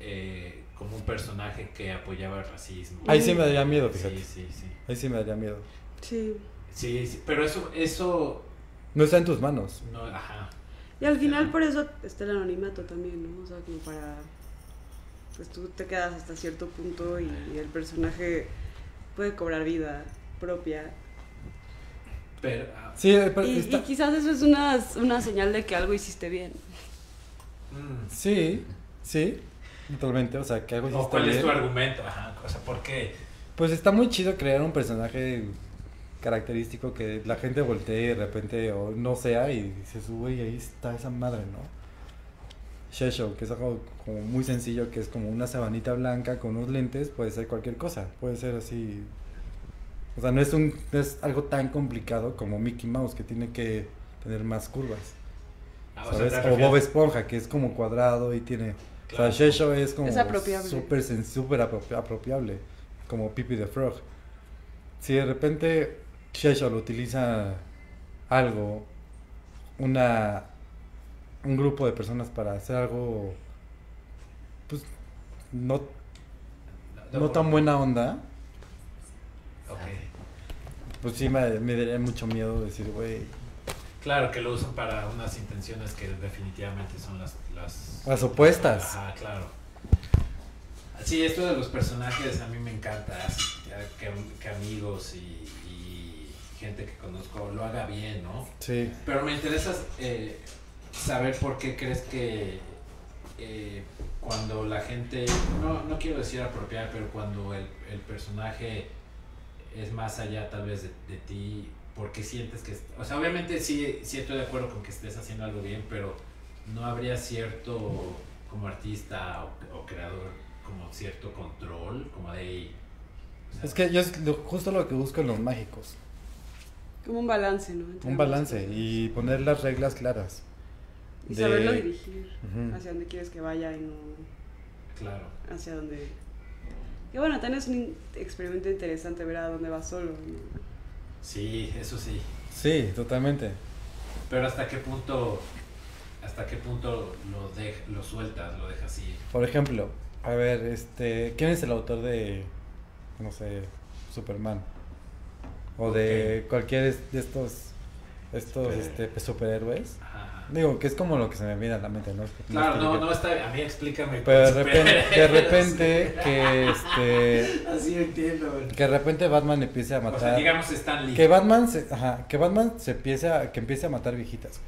eh, como un personaje que apoyaba el racismo. Ahí sí me daría miedo, fíjate. Sí, sí, sí. Ahí sí me daría miedo. Sí. Sí, sí, pero eso, eso, No está en tus manos. no, ajá. Y al final por eso está el anonimato también, ¿no? O sea, como para... Pues tú te quedas hasta cierto punto y el personaje puede cobrar vida propia. Pero, ah, Sí, eh, pero Y, está- y quizás eso es una, una señal de que algo hiciste bien. mm. sí, sí, totalmente. O sea, que algo ¿O hiciste ¿Cuál es bien. tu argumento? Ajá, o sea, ¿por qué? Pues está muy chido crear un personaje característico que la gente voltee y de repente o no sea y dices, güey, ahí está esa madre, ¿no? Shesho, que es algo como muy sencillo, que es como una sabanita blanca con unos lentes, puede ser cualquier cosa, puede ser así. O sea, no es, un, no es algo tan complicado como Mickey Mouse, que tiene que tener más curvas. Ah, o Bob Esponja, que es como cuadrado y tiene... Claro. O sea, Shesho es como Es apropiable. súper apropiable, como Pipi the Frog. Si de repente Shesho lo utiliza algo, una un grupo de personas para hacer algo pues no, no tan buena onda, Ok. pues sí me, me daría mucho miedo decir, güey, Claro, que lo usan para unas intenciones que definitivamente son las... Las, Las opuestas. Ajá, claro. Sí, esto de los personajes a mí me encanta, así, que, que amigos y gente que conozco lo haga bien, ¿no? sí, Pero me interesa eh, saber por qué crees que eh, cuando la gente, no, no quiero decir apropiar, pero cuando el, el personaje es más allá tal vez de, de ti, ¿por qué sientes que... O sea, obviamente sí, sí estoy de acuerdo con que estés haciendo algo bien, pero no habría cierto, como artista o, o creador, como cierto control, como de... o sea, es que yo es lo- justo lo que busco en los mágicos, Como un balance, ¿no? Entre un balance y poner las reglas claras. Y de- saberlo dirigir hacia donde quieres que vaya y no Claro. hacia donde... Que bueno, también es un experimento interesante ver a dónde va solo, ¿no? Sí, eso sí. Sí, totalmente. Pero hasta qué punto, hasta qué punto lo, de, lo sueltas, lo dejas ir. Por ejemplo, a ver, este, ¿quién es el autor de, no sé, Superman? O de cualquier de estos, estos, este, superhéroes. Ajá. Digo, que es como lo que se me viene a la mente, ¿no? Claro, no, no está, a mí explícame. Pero de repente, de repente que, este, Así entiendo. que de repente Batman empiece a O sea, matar. digamos Stan Lee. Que Batman se, ajá, que Batman se empiece a, que empiece a matar viejitas,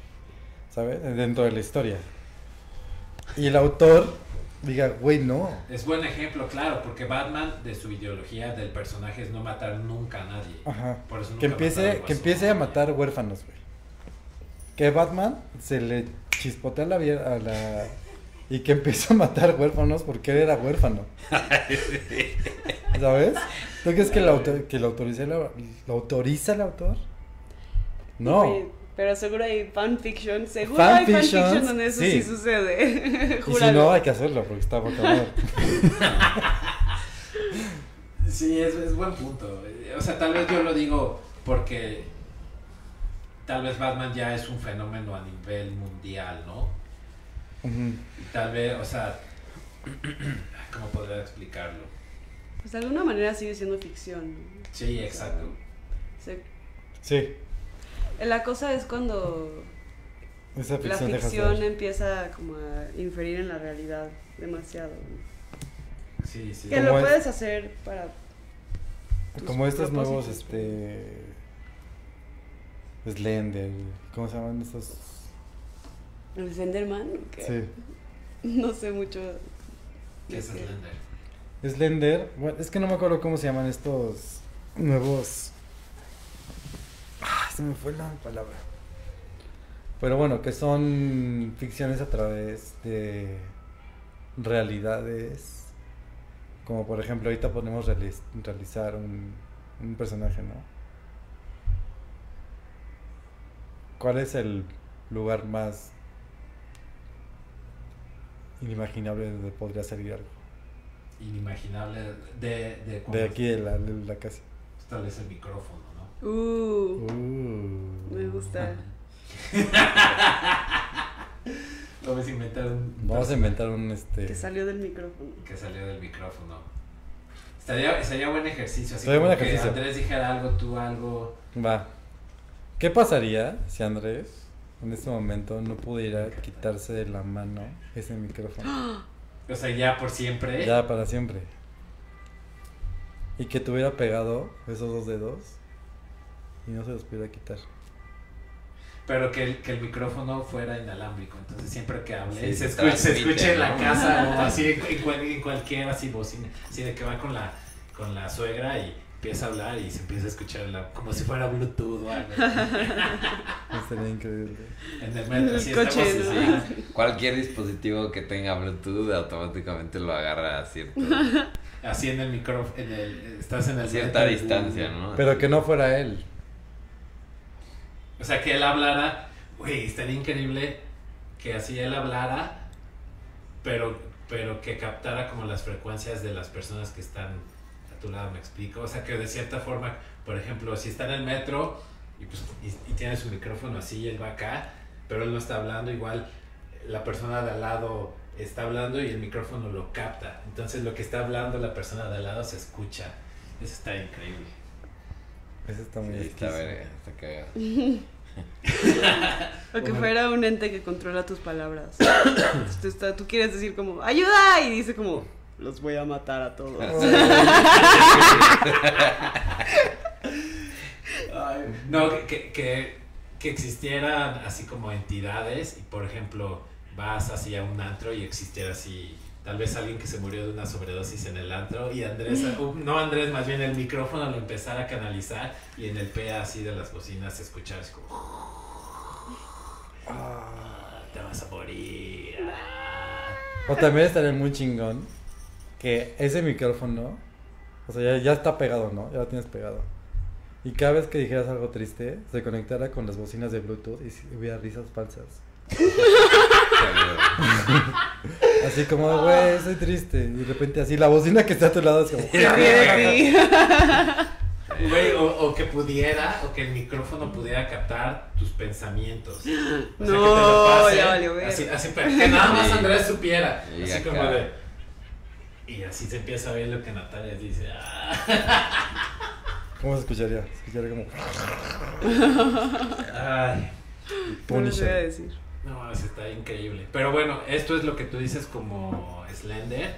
¿sabes? Dentro de la historia. Y el autor diga, güey, no. Es buen ejemplo, claro, porque Batman, de su ideología del personaje es no matar nunca a nadie. Ajá. Por eso Que nunca mataron empiece, que empiece a matar huérfanos, güey. Que Batman se le chispotea la a la y que empiece a matar huérfanos porque él era huérfano. ¿Sabes? ¿Tú crees que lo, autor- que lo autoriza el, lo autoriza el autor? No. Oye, pero seguro hay fanfiction, seguro hay Fanfictions, fanfiction donde eso sí, sí. sucede. Y si no, hay que hacerlo porque está boca. Sí, es, es buen punto. O sea, tal vez yo lo digo porque tal vez Batman ya es un fenómeno a nivel mundial, ¿no? Y tal vez, o sea, ¿cómo podría explicarlo? Pues de alguna manera sigue siendo ficción. ¿no? Sí, exacto. O sea, Sí, la cosa es cuando esa la ficción ser. empieza como a inferir en la realidad demasiado. Sí, sí. Que lo es- puedes hacer para Como estos nuevos, este. Slender. ¿Cómo se llaman estos? ¿El Slenderman? ¿o qué? Sí. No sé mucho. ¿Qué es de. Slender? Slender. Bueno, es que no me acuerdo cómo se llaman estos nuevos. Ah, se me fue la palabra. Pero bueno, que son ficciones a través de realidades Como por ejemplo, ahorita podemos realiz- realizar un, un personaje, ¿no? ¿Cuál es el lugar más inimaginable donde podría salir algo? Inimaginable de, de, De aquí de la, de la casa. Tal vez el micrófono, ¿no? Uh, Uh. me gusta. Vamos a inventar un... Vamos a inventar un este. Que salió del micrófono. que salió del micrófono. Estaría, sería buen ejercicio. Así Sería como buen que ejercicio. Andrés dijera algo, tú algo. Va. ¿Qué pasaría si Andrés en este momento no pudiera quitarse de la mano ese micrófono? O sea, ya por siempre. Ya para siempre. Y que tuviera pegado esos dos dedos y no se los pudiera quitar. Pero que el, que el micrófono fuera inalámbrico. Entonces siempre que hable Sí, se, escuche, se escuche en la ¿no? casa o así en, en cual- en cualquier así bocina. Así de que va con la, con la suegra y empieza a hablar y se empieza a escuchar la- como si fuera Bluetooth o algo. Estaría increíble. En el metro. coche, estamos, ¿no? así, Cualquier dispositivo que tenga Bluetooth automáticamente lo agarra a cierto, así en el micrófono. En el, estás en a el cierta metro, distancia, ¿no? Pero que no fuera él. O sea, que él hablara, güey, estaría increíble que así él hablara, pero, pero que captara como las frecuencias de las personas que están a tu lado, me explico. O sea, que de cierta forma, por ejemplo, si está en el metro y, pues, y, y tiene su micrófono así y él va acá, pero él no está hablando, igual la persona de al lado está hablando y el micrófono lo capta. Entonces lo que está hablando la persona de al lado se escucha. Eso está increíble. Ese está muy Sí, está verga, está cagado. O que fuera un ente que controla tus palabras. tú, está- tú quieres decir como, ¡ayuda! Y dice como, los voy a matar a todos. Ay, no, que, que, que, que existieran así como entidades y por ejemplo vas así a un antro y existiera así tal vez alguien que se murió de una sobredosis en el antro y Andrés, uh, no Andrés, más bien el micrófono lo empezara a canalizar y en el PA así de las bocinas se escuchara así como "Ah, te vas a morir. ah". O también estaría muy chingón que ese micrófono, o sea, ya, ya está pegado, ¿no? Ya lo tienes pegado. Y cada vez que dijeras algo triste, se conectara con las bocinas de Bluetooth y hubiera risas falsas. Así como, güey, soy triste. Y de repente así la bocina que está a tu lado es como... Güey, o, o que pudiera, o que el micrófono pudiera captar tus pensamientos. O sea, que te No, lo pase, ya valió ver. Así, así, que nada más. Andrés supiera. Y así acá. como de. Y así se empieza a ver lo que Natalia dice. "Ah". ¿Cómo se escucharía? Se escucharía como... Ay, No voy a decir. No, eso está increíble. Pero bueno, esto es lo que tú dices como Slender.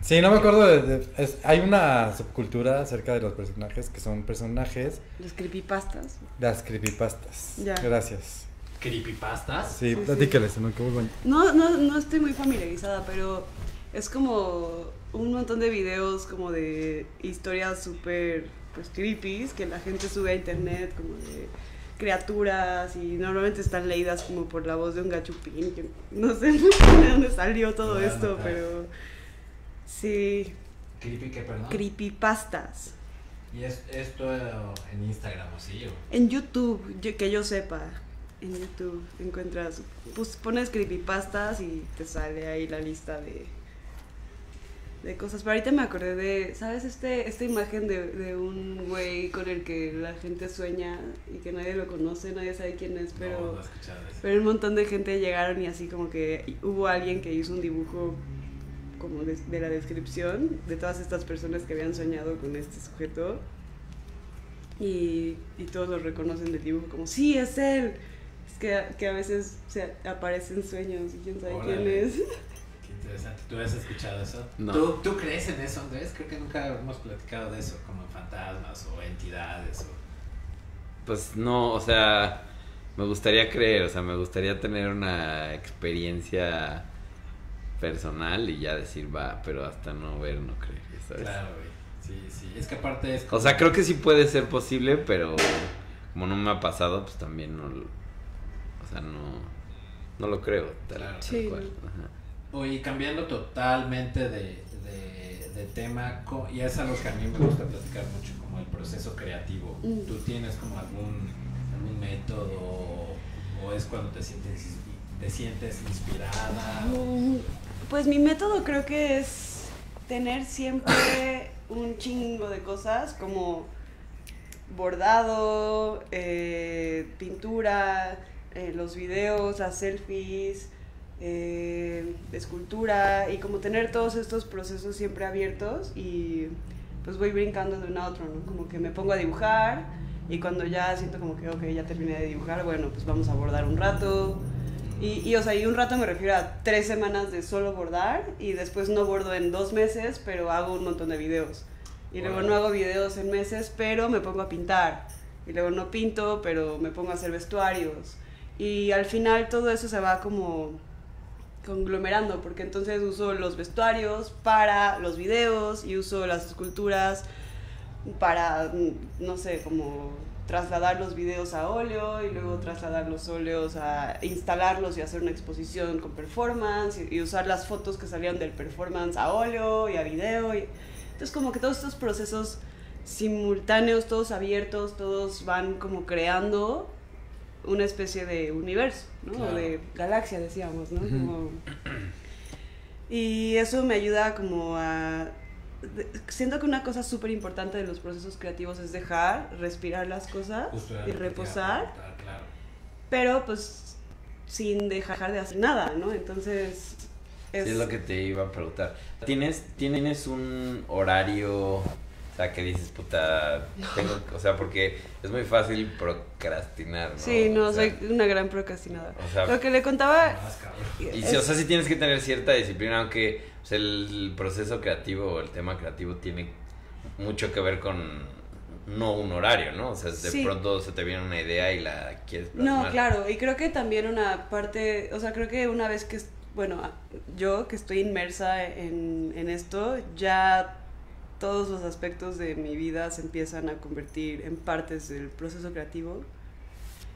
Sí, no me acuerdo de... de- es- hay una subcultura acerca de los personajes que son personajes Los creepypastas. las creepypastas. Ya. Gracias. Creepypastas. Sí, Sí, sí. platícales, ¿no? ¿Cómo van? No, no, no estoy muy familiarizada, pero es como un montón de videos como de historias súper pues creepy que la gente sube a internet como de criaturas y normalmente están leídas como por la voz de un gachupín que no sé de dónde salió todo voy esto, pero sí, Creepy, ¿qué, perdón? creepypastas. Y es, esto en Instagram, ¿o sí? o- En YouTube, yo- que yo sepa, en YouTube encuentras, pues pones creepypastas y te sale ahí la lista de, de cosas. Pero ahorita me acordé de, ¿sabes? Este, esta imagen de, de un güey con el que la gente sueña y que nadie lo conoce, nadie sabe quién es, pero... No, no. Pero un montón de gente llegaron y así como que hubo alguien que hizo un dibujo como de, de la descripción de todas estas personas que habían soñado con este sujeto. Y, y todos lo reconocen del dibujo como, sí, es él. Es que, que a veces se aparecen sueños y quién sabe quién es. Interesante. ¿Tú has escuchado eso? No. ¿Tú, ¿Tú crees en eso, Andrés? Creo que nunca hemos platicado de eso, como en fantasmas o entidades. O... Pues no, o sea, me gustaría creer, o sea, me gustaría tener una experiencia personal y ya decir, va, pero hasta no ver, no creer, ¿sabes? Claro, güey. Sí, sí. Es que aparte es O como- sea, creo que sí puede ser posible, pero como no me ha pasado, pues también no, lo- o sea, no, no lo creo, tal, Claro. tal Sí, cual. Ajá. Oye, cambiando totalmente de, de, de tema, y es algo que a mí me gusta platicar mucho, como el proceso creativo. Mm. ¿Tú tienes como algún, algún método o es cuando te sientes, te sientes inspirada? Mm, Pues mi método creo que es tener siempre un chingo de cosas como bordado, eh, pintura, eh, los videos, las selfies, eh, escultura y como tener todos estos procesos siempre abiertos y pues voy brincando de uno a otro, ¿no? Como que me pongo a dibujar y cuando ya siento como que, ok, ya terminé de dibujar, bueno, pues vamos a bordar un rato. Y, y, o sea, y un rato me refiero a tres semanas de solo bordar y después no bordo en dos meses, pero hago un montón de videos. Y luego no hago videos en meses, pero me pongo a pintar. Y luego no pinto, pero me pongo a hacer vestuarios. Y al final todo eso se va como conglomerando, porque entonces uso los vestuarios para los videos y uso las esculturas para, mm, no sé, como trasladar los videos a óleo y luego trasladar los óleos a instalarlos y hacer una exposición con performance y, usar las fotos que salieron del performance a óleo y a video. Y, entonces como que todos estos procesos simultáneos, todos abiertos, todos van como creando una especie de universo, ¿no? Claro. O de galaxia, decíamos, ¿no? Como- y eso me ayuda como a... Siento que una cosa súper importante de los procesos creativos es dejar, respirar las cosas Justo y reposar, claro. pero pues sin dejar de hacer nada, ¿no? Entonces... Es, Sí, es lo que te iba a preguntar. ¿Tienes, tienes un horario, o sea, que dices, puta, tengo, o sea, porque es muy fácil procrastinar, ¿no? Sí, no, O sea, soy una gran procrastinadora. O sea, Lo que le contaba... Y sí, o es- sea, sí tienes que tener cierta disciplina, aunque o sea, el proceso creativo o el tema creativo tiene mucho que ver con no un horario, ¿no? O sea, de Sí. pronto se te viene una idea y la quieres No, plasmar. claro, y creo que también una parte, o sea, creo que una vez que, es- bueno, yo que estoy inmersa en, en esto, ya todos los aspectos de mi vida se empiezan a convertir en partes del proceso creativo.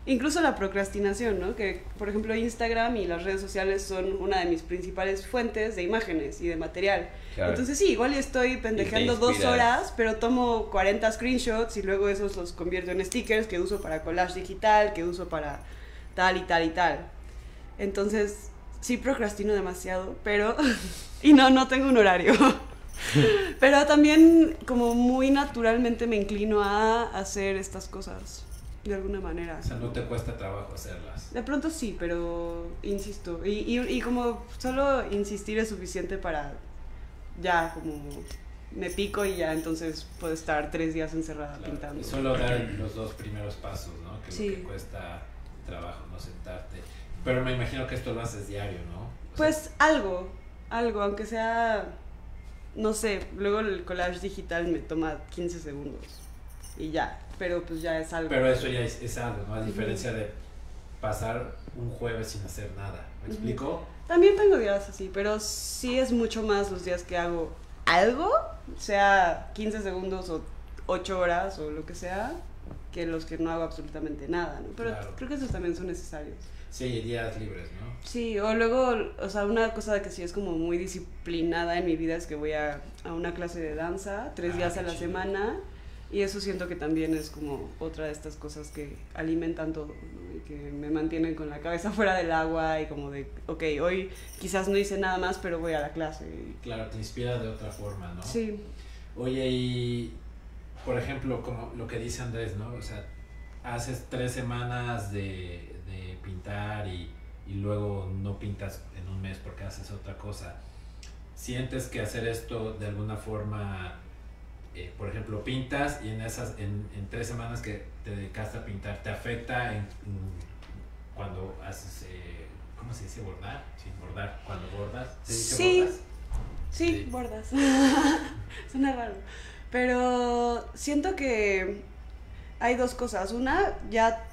Incluso la procrastinación, ¿no? Que, por ejemplo, Instagram y las redes sociales son una de mis principales fuentes de imágenes y de material. Claro. Entonces sí, igual estoy pendejeando dos horas, pero tomo 40 screenshots y luego esos los convierto en stickers que uso para collage digital, que uso para tal y tal y tal. Entonces sí procrastino demasiado, pero... y no, no tengo un horario. pero también como muy naturalmente me inclino a hacer estas cosas, de alguna manera. O sea, no te cuesta trabajo hacerlas. De pronto sí, pero insisto. Y, y, y como solo insistir es suficiente para ya, como me pico y ya entonces puedo estar tres días encerrada Claro, pintando. Y solo dar los dos primeros pasos, ¿no? Que Sí. lo que cuesta trabajo, no sentarte. Pero me imagino que esto lo haces diario, ¿no? O sea, Pues algo, algo, aunque sea, no sé, luego el collage digital me toma 15 segundos y ya, pero pues ya es algo. Pero eso ya es, es algo, ¿no? A diferencia de pasar un jueves sin hacer nada. ¿Me explico? También tengo días así, pero sí es mucho más los días que hago algo, sea 15 segundos o 8 horas o lo que sea, que los que no hago absolutamente nada, ¿no? Pero Claro. creo que esos también son necesarios. Sí, días libres, ¿no? Sí, o luego, o sea, una cosa que sí es como muy disciplinada en mi vida es que voy a, a una clase de danza tres Ah, días a la chido. semana y eso siento que también es como otra de estas cosas que alimentan todo ¿no? y que me mantienen con la cabeza fuera del agua y como de, ok, hoy quizás no hice nada más, pero voy a la clase. Claro, te inspira de otra forma, ¿no? Sí, Oye, y por ejemplo, como lo que dice Andrés, ¿no? O sea, haces tres semanas de pintar y, y luego no pintas en un mes porque haces otra cosa. ¿Sientes que hacer esto de alguna forma, eh, por ejemplo, pintas y en esas, en, en tres semanas que te dedicaste a pintar, te afecta en, en- cuando haces, eh, ¿cómo se dice? ¿Bordar? Sí, bordar. Cuando bordas. ¿Se dice Sí. bordas? Sí, Sí. bordas. Suena raro. Pero siento que hay dos cosas. Una, ya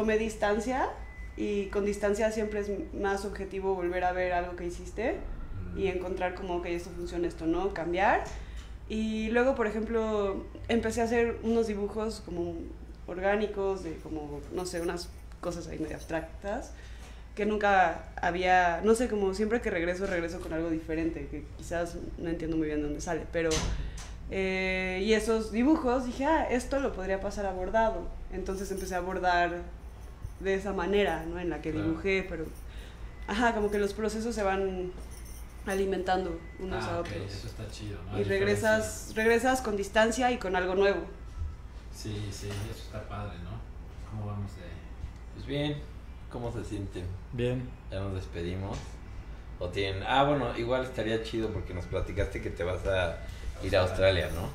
tomé distancia y con distancia siempre es más objetivo volver a ver algo que hiciste Mm. y encontrar como que esto funciona, esto no, cambiar. Y luego, por ejemplo, empecé a hacer unos dibujos como orgánicos, de como, no sé, unas cosas ahí medio abstractas, que nunca había, no sé, como siempre que regreso, regreso con algo diferente, que quizás no entiendo muy bien de dónde sale, pero... eh, y esos dibujos dije, ah, esto lo podría pasar a bordado. Entonces empecé a bordar de esa manera, ¿no? En la que Claro. dibujé, pero... Ajá, como que los procesos se van alimentando unos Ah, a otros. eso está chido. ¿no? Y regresas, regresas con distancia y con algo nuevo. Sí, sí, eso está padre, ¿no? ¿Cómo vamos de...? Pues bien, ¿cómo se sienten? Bien. Ya nos despedimos. O tienen. Ah, bueno, igual estaría chido porque nos platicaste que te vas a ir a Australia, ¿no?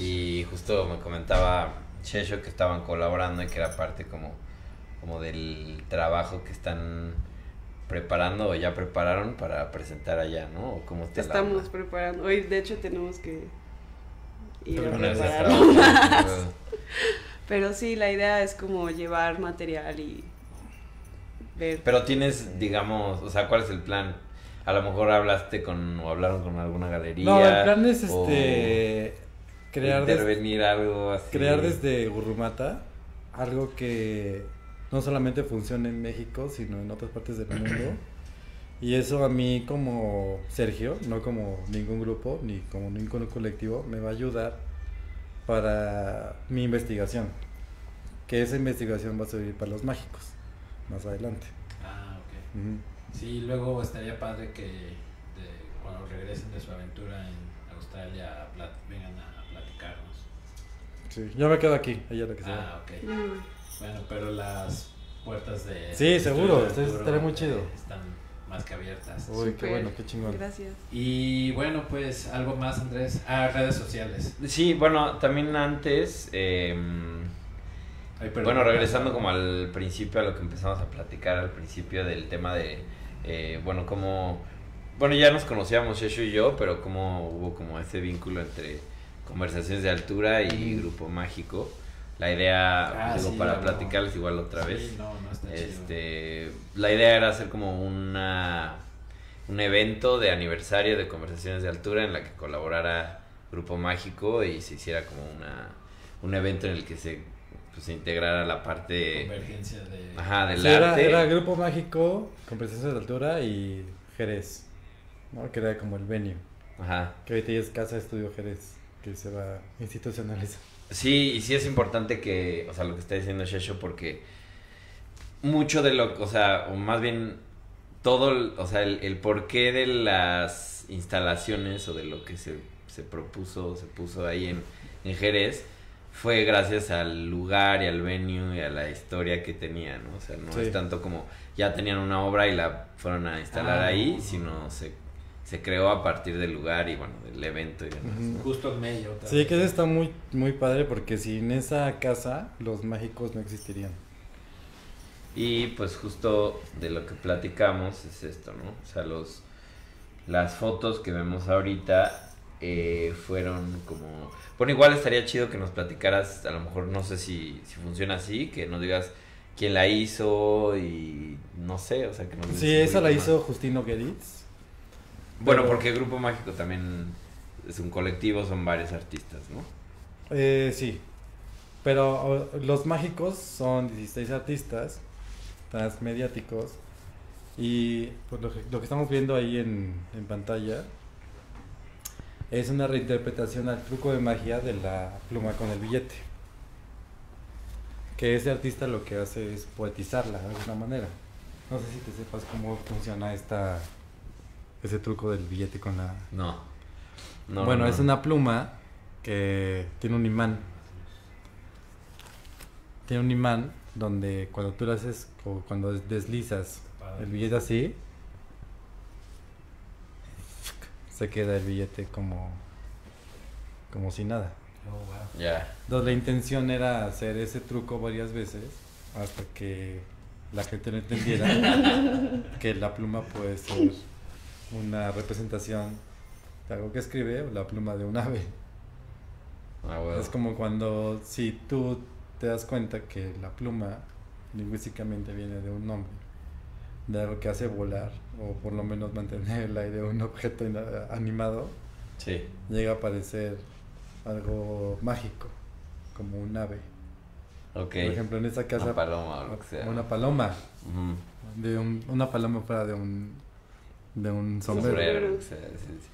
Y justo me comentaba Shesho que estaban colaborando y que era parte como, como del trabajo que están preparando o ya prepararon para presentar allá, ¿no? ¿O cómo la Estamos preparando. Hoy, de hecho, tenemos que ir a Ponerse a prepararlo. trabajar. Pero sí, la idea es como llevar material y ver. Pero tienes, digamos, o sea, ¿cuál es el plan? A lo mejor hablaste con o hablaron con alguna galería. No, el plan es este crear, des- intervenir algo así. crear desde Gurrumata algo que no solamente funcione en México, sino en otras partes del mundo. Y eso a mí como Sergio, no como ningún grupo, ni como ningún colectivo, me va a ayudar para mi investigación. Que esa investigación va a servir para los mágicos más adelante. Ah, ok. Sí, luego estaría padre que de- cuando regresen de su aventura en Australia plat- vengan a platicarnos. Sí, yo me quedo aquí, ella lo que sea. Ah, ok. Bueno, pero las puertas de... Sí, de seguro, estará muy chido. Están más que abiertas. Uy, qué bueno, qué chingón. Gracias. Y bueno, pues algo más, Andrés. Ah, redes sociales. Sí, bueno, también antes, eh, Ay, perdón. bueno, regresando como al principio, a lo que empezamos a platicar al principio del tema de, eh, bueno, como, bueno, ya nos conocíamos Sheshu y yo, pero como hubo como ese vínculo entre conversaciones de altura y grupo mágico. La idea, Ah, digo, sí, para no. platicarles igual otra Sí, vez. no, no está chido. Este, la idea era hacer como una un evento de aniversario de conversaciones de altura en la que colaborara Grupo Mágico y se hiciera como una un evento en el que se pues, se integrara la parte Convergencia de... ajá, del Sí, era, arte. era Grupo Mágico, Compensaciones de Altura y Jerez, ¿no? que era como el venue. Ajá. Que ahorita ya es Casa Estudio Jerez, que se va a institucionalizar. Sí, y sí es importante que, o sea, lo que está diciendo Shesho, porque mucho de lo, o sea, o más bien todo, o sea, el, el porqué de las instalaciones o de lo que se, se propuso, se puso ahí en, en Jerez, fue gracias al lugar y al venue y a la historia que tenía, ¿no? O sea, no Sí. es tanto como ya tenían una obra y la fueron a instalar Ah, ahí, no, no. sino se, se creó a partir del lugar y, bueno, del evento y demás. Justo en medio. Sí, vez. que eso está muy, muy padre porque sin esa casa los mágicos no existirían. Y pues justo de lo que platicamos es esto, ¿no? O sea, los, las fotos que vemos ahorita eh, fueron como... Bueno, igual estaría chido que nos platicaras, a lo mejor no sé si, si funciona así, que nos digas quién la hizo y no sé, o sea, que nos Sí, esa la hizo. Justino Geritz. Bueno, pero- porque Grupo Mágico también es un colectivo, son varios artistas, ¿no? Eh, sí, pero los mágicos son 16 artistas transmediáticos y pues, lo, que, lo que estamos viendo ahí en, en pantalla es una reinterpretación al truco de magia de la pluma con el billete. Que ese artista lo que hace es poetizarla de alguna manera. No sé si te sepas cómo funciona esta ese truco del billete con la No. No, bueno, no. es una pluma que tiene un imán. Tiene un imán donde cuando tú lo haces o cuando deslizas el billete así, se queda el billete como, como si nada. Oh, wow. Ya. Entonces la intención era hacer ese truco varias veces hasta que la gente no entendiera que la pluma puede ser una representación de algo que escribe la pluma de un ave. Ah, bueno. Es como cuando si tú te das cuenta que la pluma lingüísticamente viene de un nombre, de algo que hace volar o por lo menos mantener el aire un objeto animado, Sí. llega a parecer algo mágico, como un ave. Ok. Por ejemplo, en esta casa. Una paloma. Una. De un, una paloma fuera de un. De un sombrero. Lo sí, sí.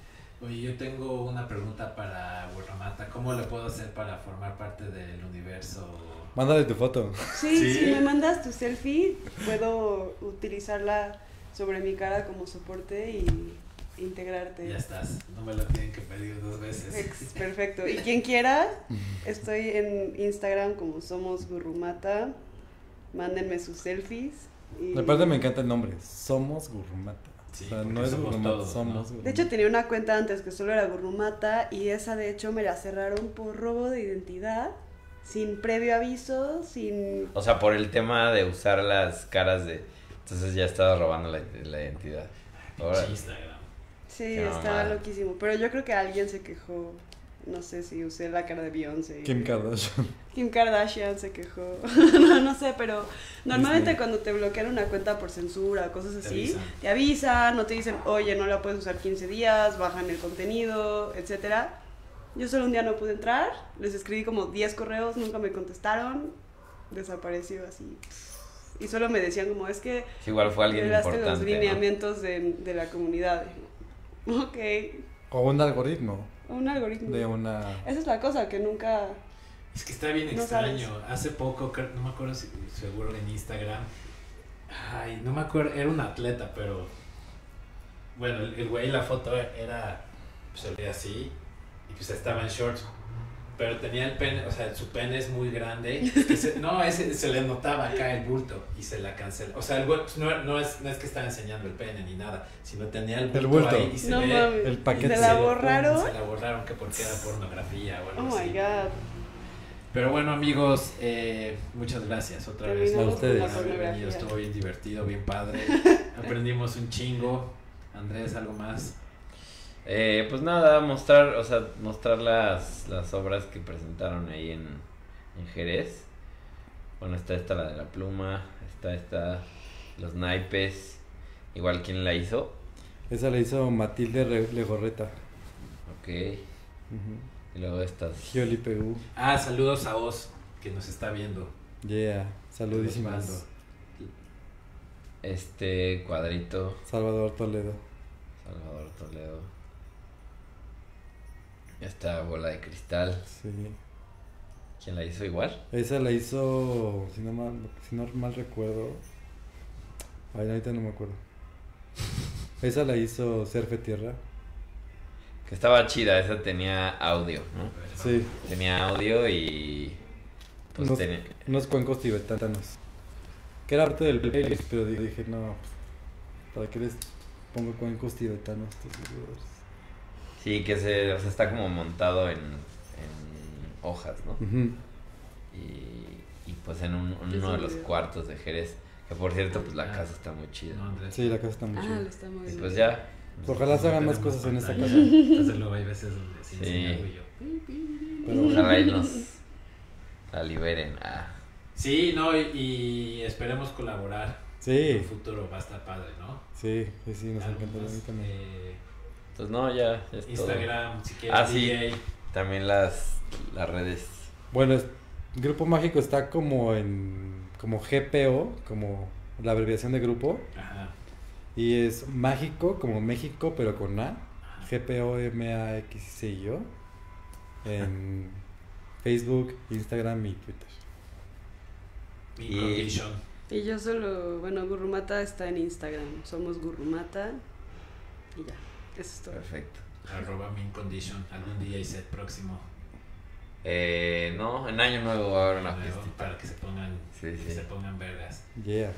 Oye, yo tengo una pregunta para Burramata. ¿Cómo le puedo hacer para formar parte del universo? Mándale tu foto. Sí, Sí. si me mandas tu selfie, puedo utilizarla sobre mi cara como soporte y integrarte. Ya estás, no me lo tienen que pedir dos veces. Ex- perfecto. Y quien quiera, estoy en Instagram como Somos Gurrumata. Mándenme sus selfies. Y... Aparte me encanta el nombre. Somos Gurrumata. Sí, o sea, porque no es somos Gurrumata, todos, somos ¿no? Gurrumata. De hecho, tenía una cuenta antes que solo era Gurrumata y esa de hecho me la cerraron por robo de identidad, sin previo aviso, sin... O sea, por el tema de usar las caras de. Entonces ya estaba robando la, la identidad. Ahora. Sí, Qué estaba loquísimo. Pero yo creo que alguien se quejó. No sé si usé la cara de Beyoncé. Kim Kardashian. Kim Kardashian se quejó. no, no sé, pero normalmente Disney. cuando te bloquean una cuenta por censura, cosas Te así, avisan. te avisan, no te dicen, oye, no la puedes usar 15 días, bajan el contenido, etcétera. Yo solo un día no pude entrar, les escribí como 10 correos, nunca me contestaron, desapareció así. Y solo me decían como, es que igual fue alguien los importante. ¿no? lineamientos de, de la comunidad. Ok, O un algoritmo un algoritmo. de una. Esa es la cosa que nunca... Es que está bien No extraño. Hace poco, no me acuerdo si seguro en Instagram. Ay, no me acuerdo, era un atleta, pero. Bueno, el, el güey, la foto era. pues, Se veía así. Y pues estaba en shorts. Pero tenía el pene, o sea, su pene es muy grande. Es que se- no, ese, se le notaba acá el bulto y se la canceló. O sea, el pues, no, no, es, no es que estaba enseñando el pene ni nada, sino tenía el bulto, El bulto. ahí y se No ve. mames. El paquete. ¿Se la le- borraron? Se la borraron que porque era pornografía o Oh algo my así. god. Pero bueno, amigos, eh, muchas gracias otra vez A ustedes. por haber venido. Estuvo bien divertido, bien padre. Aprendimos un chingo. Andrés, ¿algo más? Eh, pues nada, mostrar, o sea, mostrar las, las obras que presentaron ahí en, en Jerez. Bueno, está esta, la de la pluma, está esta, los naipes, igual quién la hizo. Esa la hizo Matilde Re- Legorreta. Ok, y luego estas. Gioli PU. Ah, saludos a Oz, que nos está viendo. Yeah. Saludísimas. mando. Este cuadrito, Salvador Toledo. Salvador Toledo. Esta bola de cristal, Sí. ¿quién la hizo igual? Esa la hizo, si no mal, si no mal recuerdo. Ay, ahorita no me acuerdo. Esa la hizo Serfe Tierra. Que estaba chida, esa tenía audio, ¿no? Sí. Tenía audio y. Pues Unos, tenía. unos cuencos tibetanos. Que era parte del playlist, pero di- dije, no, pues, ¿para qué les pongo cuencos tibetanos? estos? Sí, que se, o sea, está como montado en, en hojas, ¿no? Y, y pues en, un- en uno de los cuartos de Jerez. Que por cierto, pues la Ah. casa está muy chida. No. Sí, la casa está muy Ah, chida. está Y pues ya. Ojalá se hagan más cosas en esta casa. Entonces luego hay veces donde sí, Sí. yo. Pero Ojalá y nos la liberen. Ah, Sí, no, y, y esperemos colaborar. En sí, un futuro va a estar padre, ¿no? sí, sí, sí, nos encantaría también. eh, pues no, ya, ya es todo. Instagram, si quieres Ah, sí. También las, las redes. Bueno, es- Grupo Mágico está como en como GPO, como la abreviación de grupo, Ajá. y es mágico como México pero con A, GPO M A X C I O en Facebook, Instagram y Twitter. Y-. Y yo solo, bueno, Gurrumata está en Instagram. Somos Gurrumata. Y ya, eso es todo. Perfecto. Arroba min condition. Algún DJ set próximo. Eh, no, en Año Nuevo va a haber una fiesta. para que se pongan, Sí, que sí. se pongan vergas. Yeah.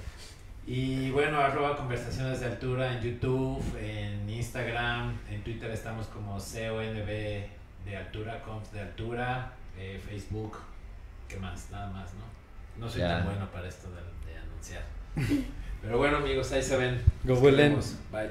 Y bueno, arroba conversaciones de altura en YouTube, en Instagram, en Twitter estamos como CONB de altura, conf de altura, eh, Facebook, ¿qué más? Nada más, ¿no? No soy tan bueno para esto de, de anunciar. Pero bueno amigos, ahí se ven. Go Nos Willem. vemos. Bye.